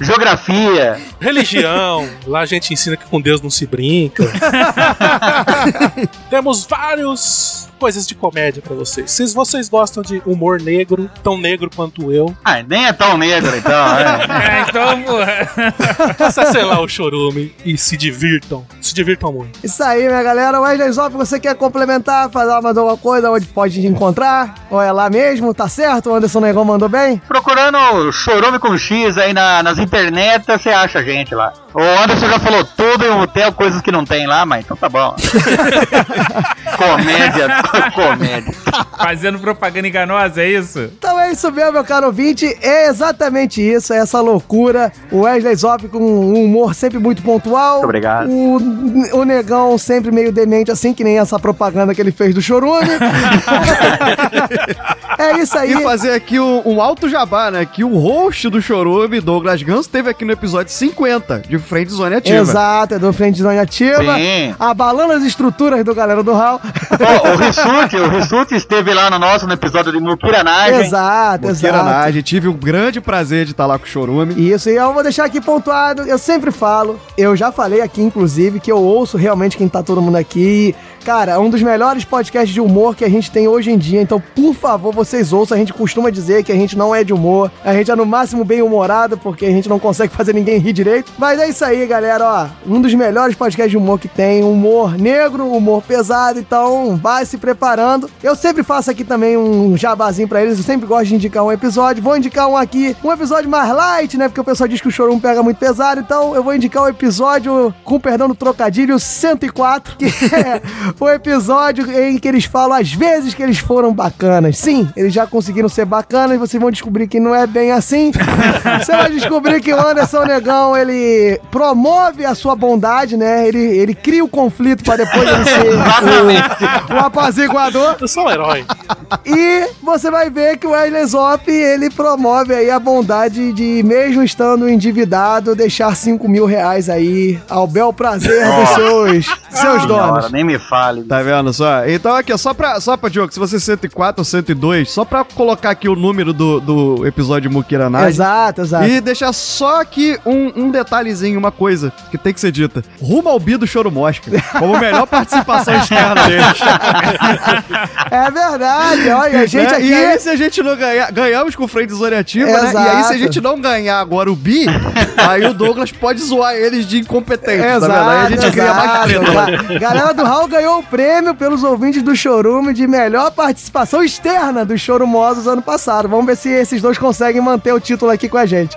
geografia. Religião, lá a gente ensina que com Deus não se brinca. Temos vários coisas de comédia pra vocês. Se vocês gostam de humor negro, tão negro quanto eu, Ah, nem é tão negro então, né? É, então, porra. acessem lá o Chorume e se divirtam. Se divirtam muito. Isso aí, minha galera. Wesley Zop, você quer complementar, falar mais alguma coisa, onde pode encontrar? Ou é lá mesmo, tá certo? O Anderson Negão mandou bem? Procurando Chorume com X aí na- nas internet, você acha a gente lá. O Anderson já falou tudo em um hotel, coisas que não tem lá, mas então tá bom. comédia, comédia. Fazendo propaganda enganosa, é isso? Então é isso mesmo, meu caro ouvinte. É exatamente isso, é essa loucura. O Wesley Zop com um humor sempre muito pontual. Muito obrigado. O, o Negão sempre meio demente, assim, que nem essa propaganda que ele fez do Chorume. é isso aí. E fazer aqui um, um alto jabá, né? Que o host do Chorume, Douglas Ganso, teve aqui no episódio 50 de Frente Zone Ativa. Exato, é do Frente Zone Ativa. Sim. Abalando as estruturas do galera do Hall. O Rissuti, o Rissuti esteve lá no nosso, no episódio de Mukiranagem. Exato, exato. Mukiranagem. Tive o grande prazer de estar lá com o Chorume. Isso, e eu vou deixar aqui pontuado, eu sempre falo, eu já falei aqui, inclusive, que eu ouço realmente quem tá todo mundo aqui. Cara, é um dos melhores podcasts de humor que a gente tem hoje em dia, então, por favor, vocês ouçam. A gente costuma dizer que a gente não é de humor, a gente é no máximo bem humorado, porque a gente não consegue fazer ninguém rir direito. Mas é isso aí, galera, ó. Um dos melhores podcasts de humor que tem, humor negro, humor pesado, então vai se preparando. Eu sempre faço aqui também um jabazinho pra eles, eu sempre gosto de indicar um episódio. Vou indicar um aqui, um episódio mais light, né? Porque o pessoal diz que o chorum pega muito pesado, então eu vou indicar o episódio, com perdão do trocadilho, 104, que é o episódio em que eles falam às vezes que eles foram bacanas. Sim, eles já conseguiram ser bacanas, vocês vão descobrir que não é bem assim. Você vai descobrir que o Anderson Negão, ele promove a sua bondade, né? Ele, ele cria o conflito pra depois ele ser o, o apaziguador. Eu sou um herói. E você vai ver que o Wesley Zop, ele promove aí a bondade de, mesmo estando endividado, deixar 5 mil reais aí ao bel prazer dos seus, seus donos. Nem me fale. Tá vendo só? Então aqui, ó, só pra, só pra Diogo, se você é 104 ou 102, só pra colocar aqui o número do, do episódio Mukiranage. Exato, exato. E deixar só aqui um, um detalhezinho, uma coisa que tem que ser dita. Rumo ao Bi do Choro Mosca, como melhor participação externa deles. É verdade, olha, a gente Né? aqui... E aí, se a gente não ganhar, ganhamos com o Frente Zone Ativa, né? E aí, se Exato. a gente não ganhar agora o Bi, aí o Douglas pode zoar eles de incompetentes, tá vendo? Aí a gente cria mais treta. Galera do Raul ganhou o prêmio pelos ouvintes do Chorume de melhor participação externa dos Chorumosos ano passado. Vamos ver se esses dois conseguem manter o título aqui com a gente.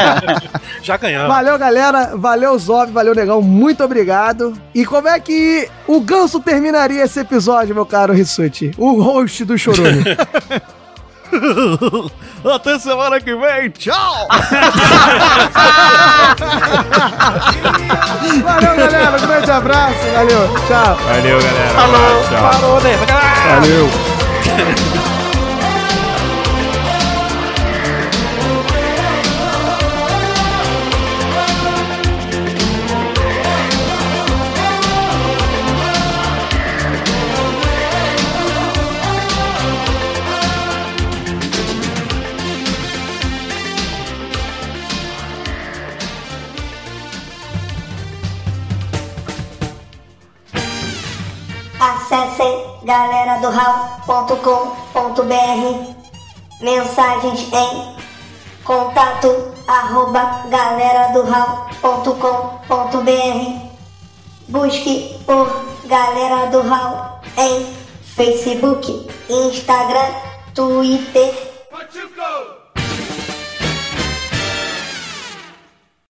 Já ganhamos. Valeu, galera. Valeu, Zob. Valeu, Negão. Muito obrigado. E como é que o Ganso terminaria esse episódio, meu caro Rissuti? O host do Chorume. Até semana que vem. Tchau! Valeu, galera. Um grande abraço. Valeu. Tchau. Valeu, galera. Falou, Tchau. falou, né? Valeu. galera do Mensagens em contato arroba galera do Busque por Galera do Hall em Facebook, Instagram, Twitter